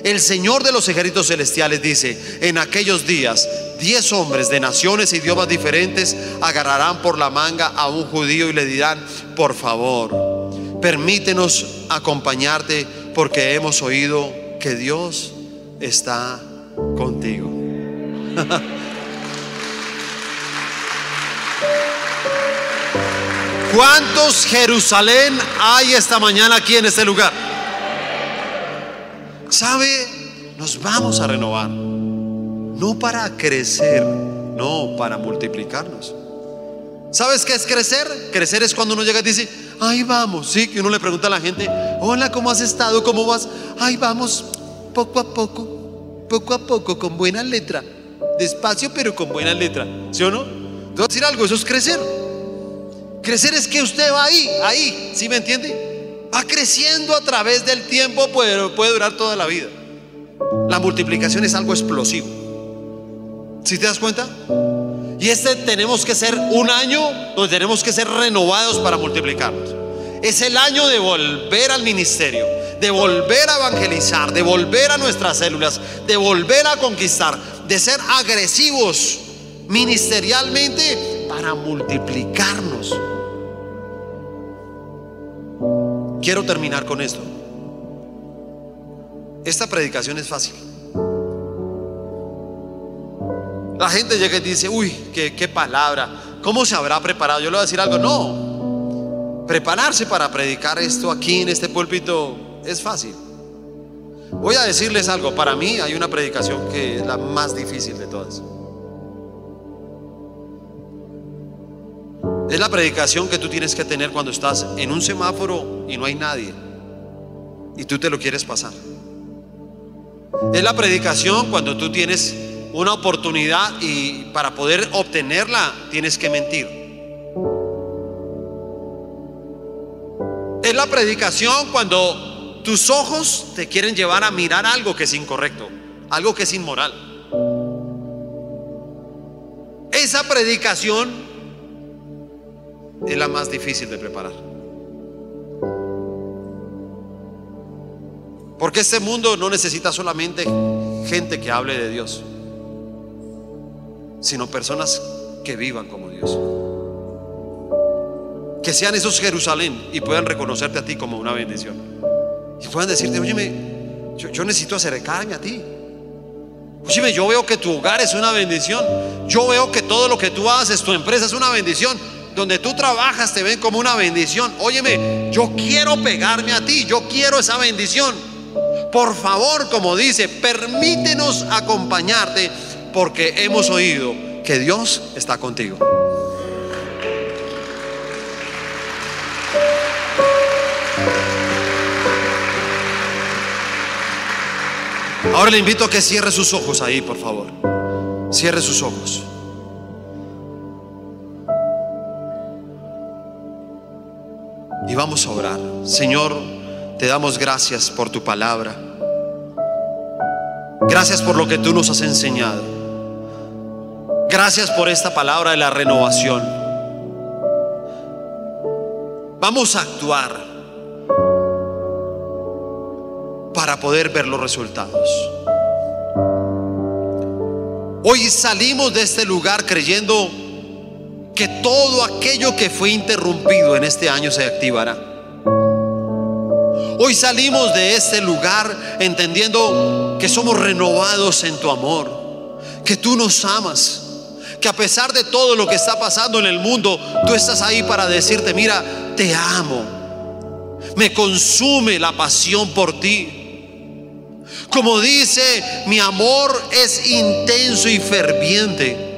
El Señor de los ejércitos celestiales dice, en aquellos días diez hombres de naciones y idiomas diferentes agarrarán por la manga a un judío y le dirán, por favor, permítenos acompañarte porque hemos oído que Dios está contigo. ¿Cuántos Jerusalén hay esta mañana aquí en este lugar? ¿Sabe? Nos vamos a renovar. No para crecer, no para multiplicarnos. ¿Sabes qué es crecer? Crecer es cuando uno llega y dice, ahí vamos, sí, que uno le pregunta a la gente, hola, ¿cómo has estado? ¿Cómo vas? Ahí vamos, poco a poco, poco a poco, con buena letra, despacio pero con buena letra, ¿sí o no? Te voy a decir algo, eso es crecer. Crecer es que usted va ahí, ahí, ¿sí me entiende? Va creciendo a través del tiempo, puede, puede durar toda la vida. La multiplicación es algo explosivo. ¿Si te das cuenta? Y este tenemos que ser un año donde tenemos que ser renovados para multiplicarnos. Es el año de volver al ministerio, de volver a evangelizar, de volver a nuestras células, de volver a conquistar, de ser agresivos ministerialmente para multiplicarnos. Quiero terminar con esto. Esta predicación es fácil. La gente llega y dice, uy, qué, palabra, ¿cómo se habrá preparado? Yo le voy a decir algo, no. Prepararse para predicar esto aquí en este púlpito es fácil. Voy a decirles algo, para mí hay una predicación que es la más difícil de todas. Es la predicación que tú tienes que tener cuando estás en un semáforo y no hay nadie y tú te lo quieres pasar. Es la predicación cuando tú tienes una oportunidad y para poder obtenerla tienes que mentir. Es la predicación cuando tus ojos te quieren llevar a mirar algo que es incorrecto, algo que es inmoral. Esa predicación es la más difícil de preparar. Porque este mundo no necesita solamente gente que hable de Dios, sino personas que vivan como Dios. Que sean esos Jerusalén y puedan reconocerte a ti como una bendición. Y puedan decirte, oye, Yo, yo necesito acercarme a ti. Óyeme, yo veo que tu hogar es una bendición. Yo veo que todo lo que tú haces, tu empresa es una bendición. Donde tú trabajas te ven como una bendición. Óyeme, yo quiero pegarme a ti. Yo quiero esa bendición. Por favor, como dice, permítenos acompañarte porque hemos oído que Dios está contigo. Ahora le invito a que cierre sus ojos ahí, por favor. Cierre sus ojos. Y vamos a orar. Señor, te damos gracias por tu palabra. Gracias por lo que tú nos has enseñado. Gracias por esta palabra de la renovación. Vamos a actuar para poder ver los resultados. Hoy salimos de este lugar creyendo que todo aquello que fue interrumpido en este año se activará. Hoy salimos de este lugar entendiendo que somos renovados en tu amor, que tú nos amas, que a pesar de todo lo que está pasando en el mundo, tú estás ahí para decirte, mira, te amo, me consume la pasión por ti. Como dice, mi amor es intenso y ferviente.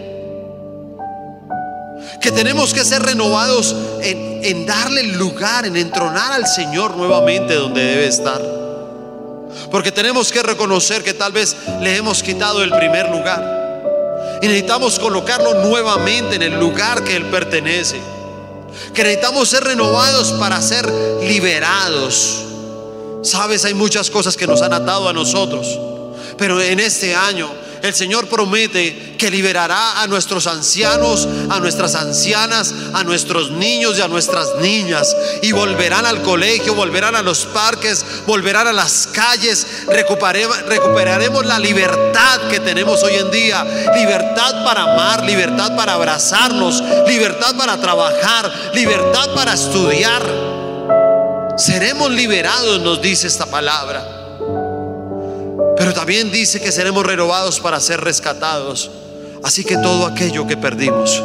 Que tenemos que ser renovados en, en darle lugar, en entronar al Señor nuevamente donde debe estar. Porque tenemos que reconocer que tal vez le hemos quitado el primer lugar. Y necesitamos colocarlo nuevamente en el lugar que Él pertenece. Que necesitamos ser renovados para ser liberados Sabes, hay muchas cosas que nos han atado a nosotros, pero en este año el Señor promete que liberará a nuestros ancianos, a nuestras ancianas, a nuestros niños y a nuestras niñas. Y volverán al colegio, volverán a los parques, volverán a las calles. Recuperaremos la libertad que tenemos hoy en día. Libertad para amar, libertad para abrazarnos, libertad para trabajar, libertad para estudiar. Seremos liberados, nos dice esta palabra. Pero también dice que seremos renovados para ser rescatados. Así que todo aquello que perdimos,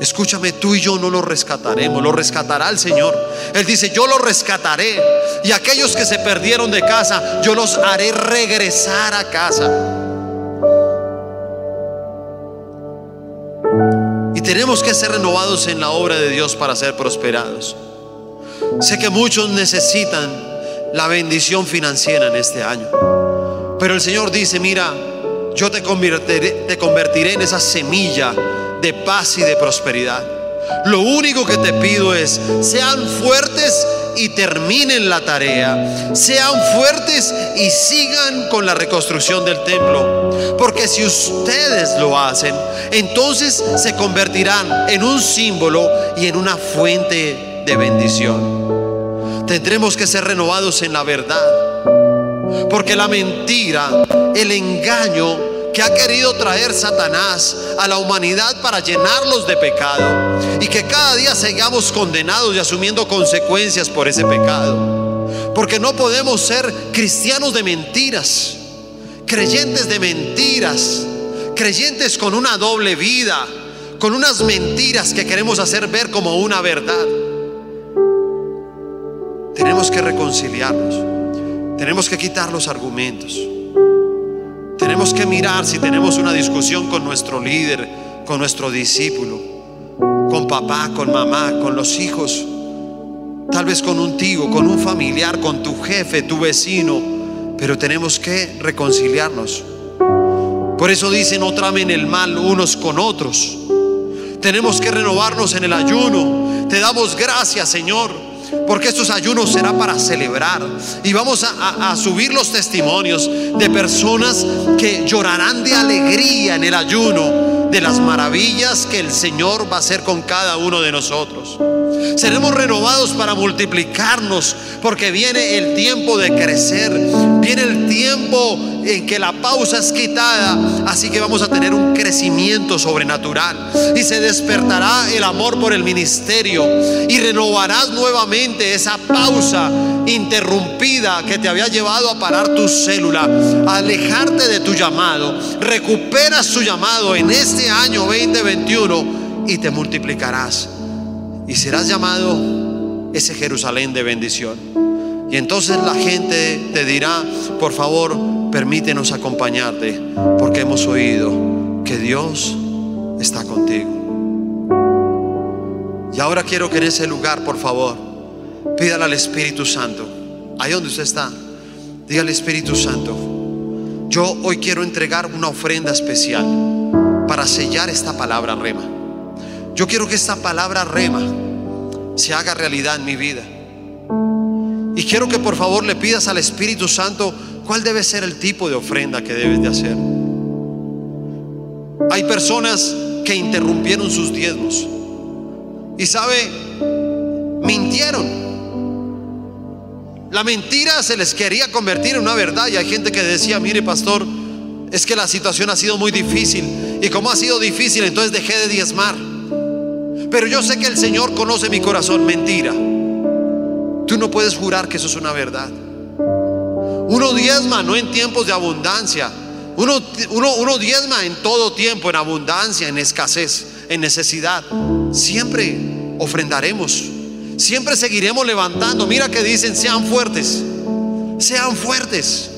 escúchame, tú y yo no lo rescataremos, lo rescatará el Señor. Él dice, yo lo rescataré. Y aquellos que se perdieron de casa, yo los haré regresar a casa. Y tenemos que ser renovados en la obra de Dios para ser prosperados. Sé que muchos necesitan la bendición financiera en este año. Pero el Señor dice, mira, yo te convertiré, te convertiré en esa semilla de paz y de prosperidad. Lo único que te pido es, sean fuertes y terminen la tarea. Sean fuertes y sigan con la reconstrucción del templo. Porque si ustedes lo hacen, entonces se convertirán en un símbolo y en una fuente de bendición. Tendremos que ser renovados en la verdad. Porque la mentira, el engaño que ha querido traer Satanás a la humanidad para llenarlos de pecado y que cada día sigamos condenados y asumiendo consecuencias por ese pecado. Porque no podemos ser cristianos de mentiras, creyentes de mentiras, creyentes con una doble vida, con unas mentiras que queremos hacer ver como una verdad. Tenemos que reconciliarnos. Tenemos que quitar los argumentos. Tenemos que mirar si tenemos una discusión con nuestro líder, con nuestro discípulo, con papá, con mamá, con los hijos, tal vez con un tío, con un familiar, con tu jefe, tu vecino, pero tenemos que reconciliarnos. Por eso dicen, no tramen el mal unos con otros. Tenemos que renovarnos en el ayuno. Te damos gracias, Señor porque estos ayunos será para celebrar. Y vamos a, subir los testimonios de personas que llorarán de alegría en el ayuno de las maravillas que el Señor va a hacer con cada uno de nosotros. Seremos renovados para multiplicarnos porque viene el tiempo de crecer, viene el tiempo en que la pausa es quitada, así que vamos a tener un crecimiento sobrenatural y se despertará el amor por el ministerio y renovarás nuevamente esa pausa interrumpida que te había llevado a parar tu célula, alejarte de tu llamado. Recuperas tu llamado en este año 2021 y te multiplicarás. Y serás llamado ese Jerusalén de bendición. Y entonces la gente te dirá, por favor, permítenos acompañarte, porque hemos oído que Dios está contigo. Y ahora quiero que en ese lugar, por favor, pídale al Espíritu Santo, ahí donde usted está, dígale Espíritu Santo, yo hoy quiero entregar una ofrenda especial para sellar esta palabra rema. Yo quiero que esta palabra rema se haga realidad en mi vida. Y quiero que por favor le pidas al Espíritu Santo cuál debe ser el tipo de ofrenda que debes de hacer. Hay personas que interrumpieron sus diezmos. Y sabe, mintieron. La mentira se les quería convertir en una verdad y hay gente que decía, mire pastor, es que la situación ha sido muy difícil. Y como ha sido difícil, entonces dejé de diezmar. Pero yo sé que el Señor conoce mi corazón. Mentira. Tú no puedes jurar que eso es una verdad. Uno diezma no en tiempos de abundancia. Uno, uno, uno diezma en todo tiempo, en abundancia, en escasez, en necesidad. Siempre ofrendaremos. Siempre seguiremos levantando. Mira que dicen, sean fuertes. Sean fuertes.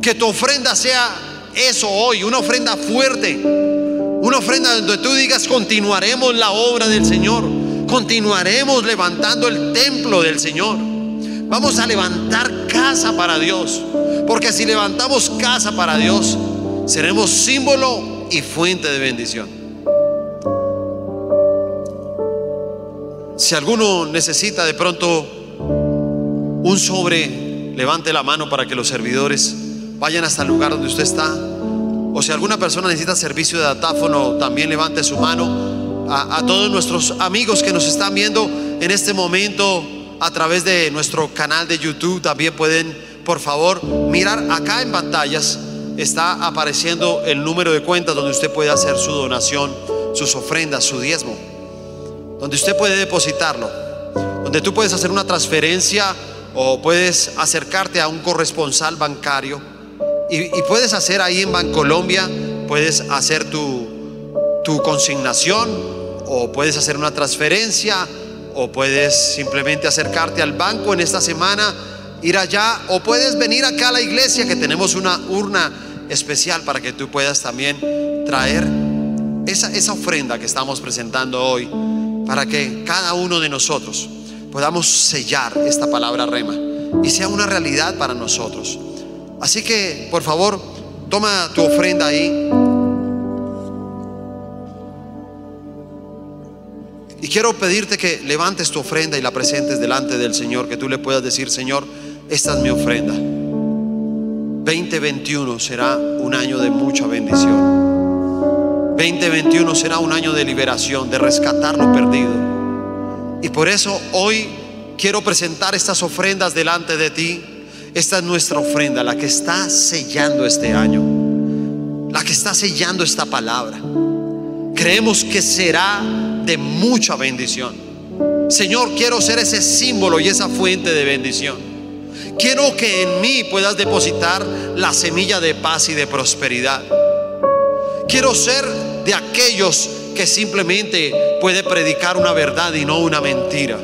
Que tu ofrenda sea eso hoy, una ofrenda fuerte. Una ofrenda donde tú digas, continuaremos la obra del Señor. Continuaremos levantando el templo del Señor. Vamos a levantar casa para Dios. Porque si levantamos casa para Dios, seremos símbolo y fuente de bendición. Si alguno necesita de pronto un sobre, levante la mano para que los servidores vayan hasta el lugar donde usted está. O si alguna persona necesita servicio de datáfono, también levante su mano. A, todos nuestros amigos que nos están viendo en este momento a través de nuestro canal de YouTube, también pueden, por favor, mirar acá en pantallas. Está apareciendo el número de cuentas donde usted puede hacer su donación, sus ofrendas, su diezmo. Donde usted puede depositarlo, donde tú puedes hacer una transferencia o puedes acercarte a un corresponsal bancario. Y, puedes hacer ahí en Bancolombia, puedes hacer tu, tu consignación o puedes hacer una transferencia o puedes simplemente acercarte al banco en esta semana, ir allá o puedes venir acá a la iglesia que tenemos una urna especial para que tú puedas también traer esa, esa ofrenda que estamos presentando hoy para que cada uno de nosotros podamos sellar esta palabra rema y sea una realidad para nosotros. Así que, por favor, toma tu ofrenda ahí. Quiero pedirte que levantes tu ofrenda y la presentes delante del Señor, que tú le puedas decir, Señor, esta es mi ofrenda. 2021 será un año de mucha bendición. 2021 será un año de liberación, de rescatar lo perdido. Y por eso hoy quiero presentar estas ofrendas delante de ti. Esta es nuestra ofrenda, la que está sellando este año, la que está sellando esta palabra. Creemos que será de mucha bendición. Señor, quiero ser ese símbolo y esa fuente de bendición. Quiero que en mí puedas depositar la semilla de paz y de prosperidad. Quiero ser de aquellos que simplemente puede predicar una verdad y no una mentira.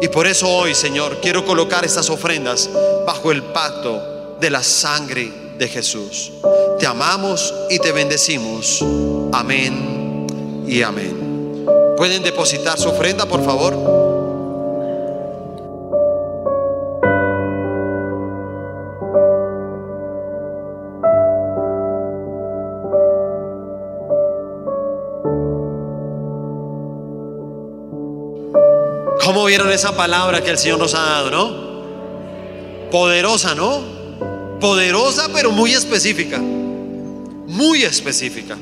Y por eso hoy, Señor, quiero colocar estas ofrendas bajo el pacto de la sangre de Jesús. Te amamos y te bendecimos. Amén y amén. ¿Pueden depositar su ofrenda, por favor? ¿Cómo vieron esa palabra que el Señor nos ha dado, no? Poderosa, ¿no? Poderosa, pero muy específica. Muy específica.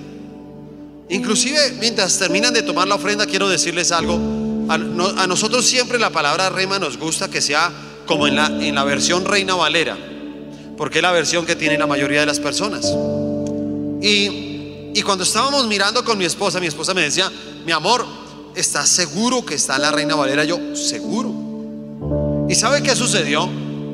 Inclusive, mientras terminan de tomar la ofrenda, quiero decirles algo. A, nosotros siempre la palabra rema nos gusta que sea como en la, en la versión Reina Valera, porque es la versión que tiene la mayoría de las personas. Y, y cuando estábamos mirando con mi esposa, mi esposa me decía, mi amor, ¿estás seguro que está en la Reina Valera? Yo, seguro. ¿Y sabe qué sucedió?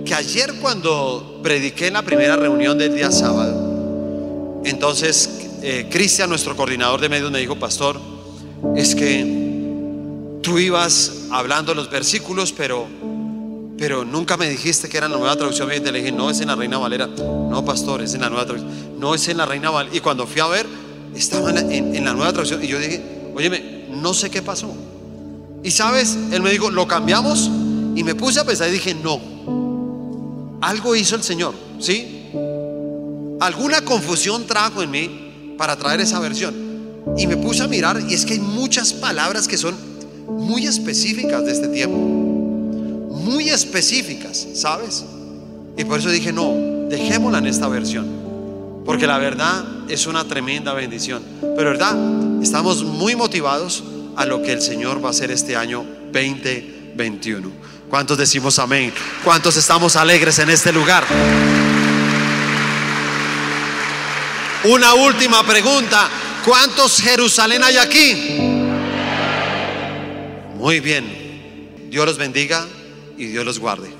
Que ayer cuando prediqué en la primera reunión del día sábado, entonces eh, Cristian, nuestro coordinador de medios, me dijo, pastor, es que tú ibas hablando los versículos, pero, pero nunca me dijiste que era la nueva traducción viviente. Le dije, no, es en la Reina Valera. No, pastor, es en la nueva traducción. No, es en la Reina Valera. Y cuando fui a ver, estaba en la, nueva traducción. Y yo dije, óyeme, no sé qué pasó. Y sabes, él me dijo, lo cambiamos. Y me puse a pensar y dije, no. Algo hizo el Señor, ¿sí? Alguna confusión trajo en mí para traer esa versión. Y me puse a mirar y es que hay muchas palabras que son muy específicas de este tiempo. Muy específicas, ¿sabes? Y por eso dije, no, dejémosla en esta versión. Porque la verdad es una tremenda bendición. Pero verdad, estamos muy motivados a lo que el Señor va a hacer este año 2021. ¿Cuántos decimos amén? ¿Cuántos estamos alegres en este lugar? Una última pregunta. ¿Cuántos Jerusalén hay aquí? Muy bien. Dios los bendiga y Dios los guarde.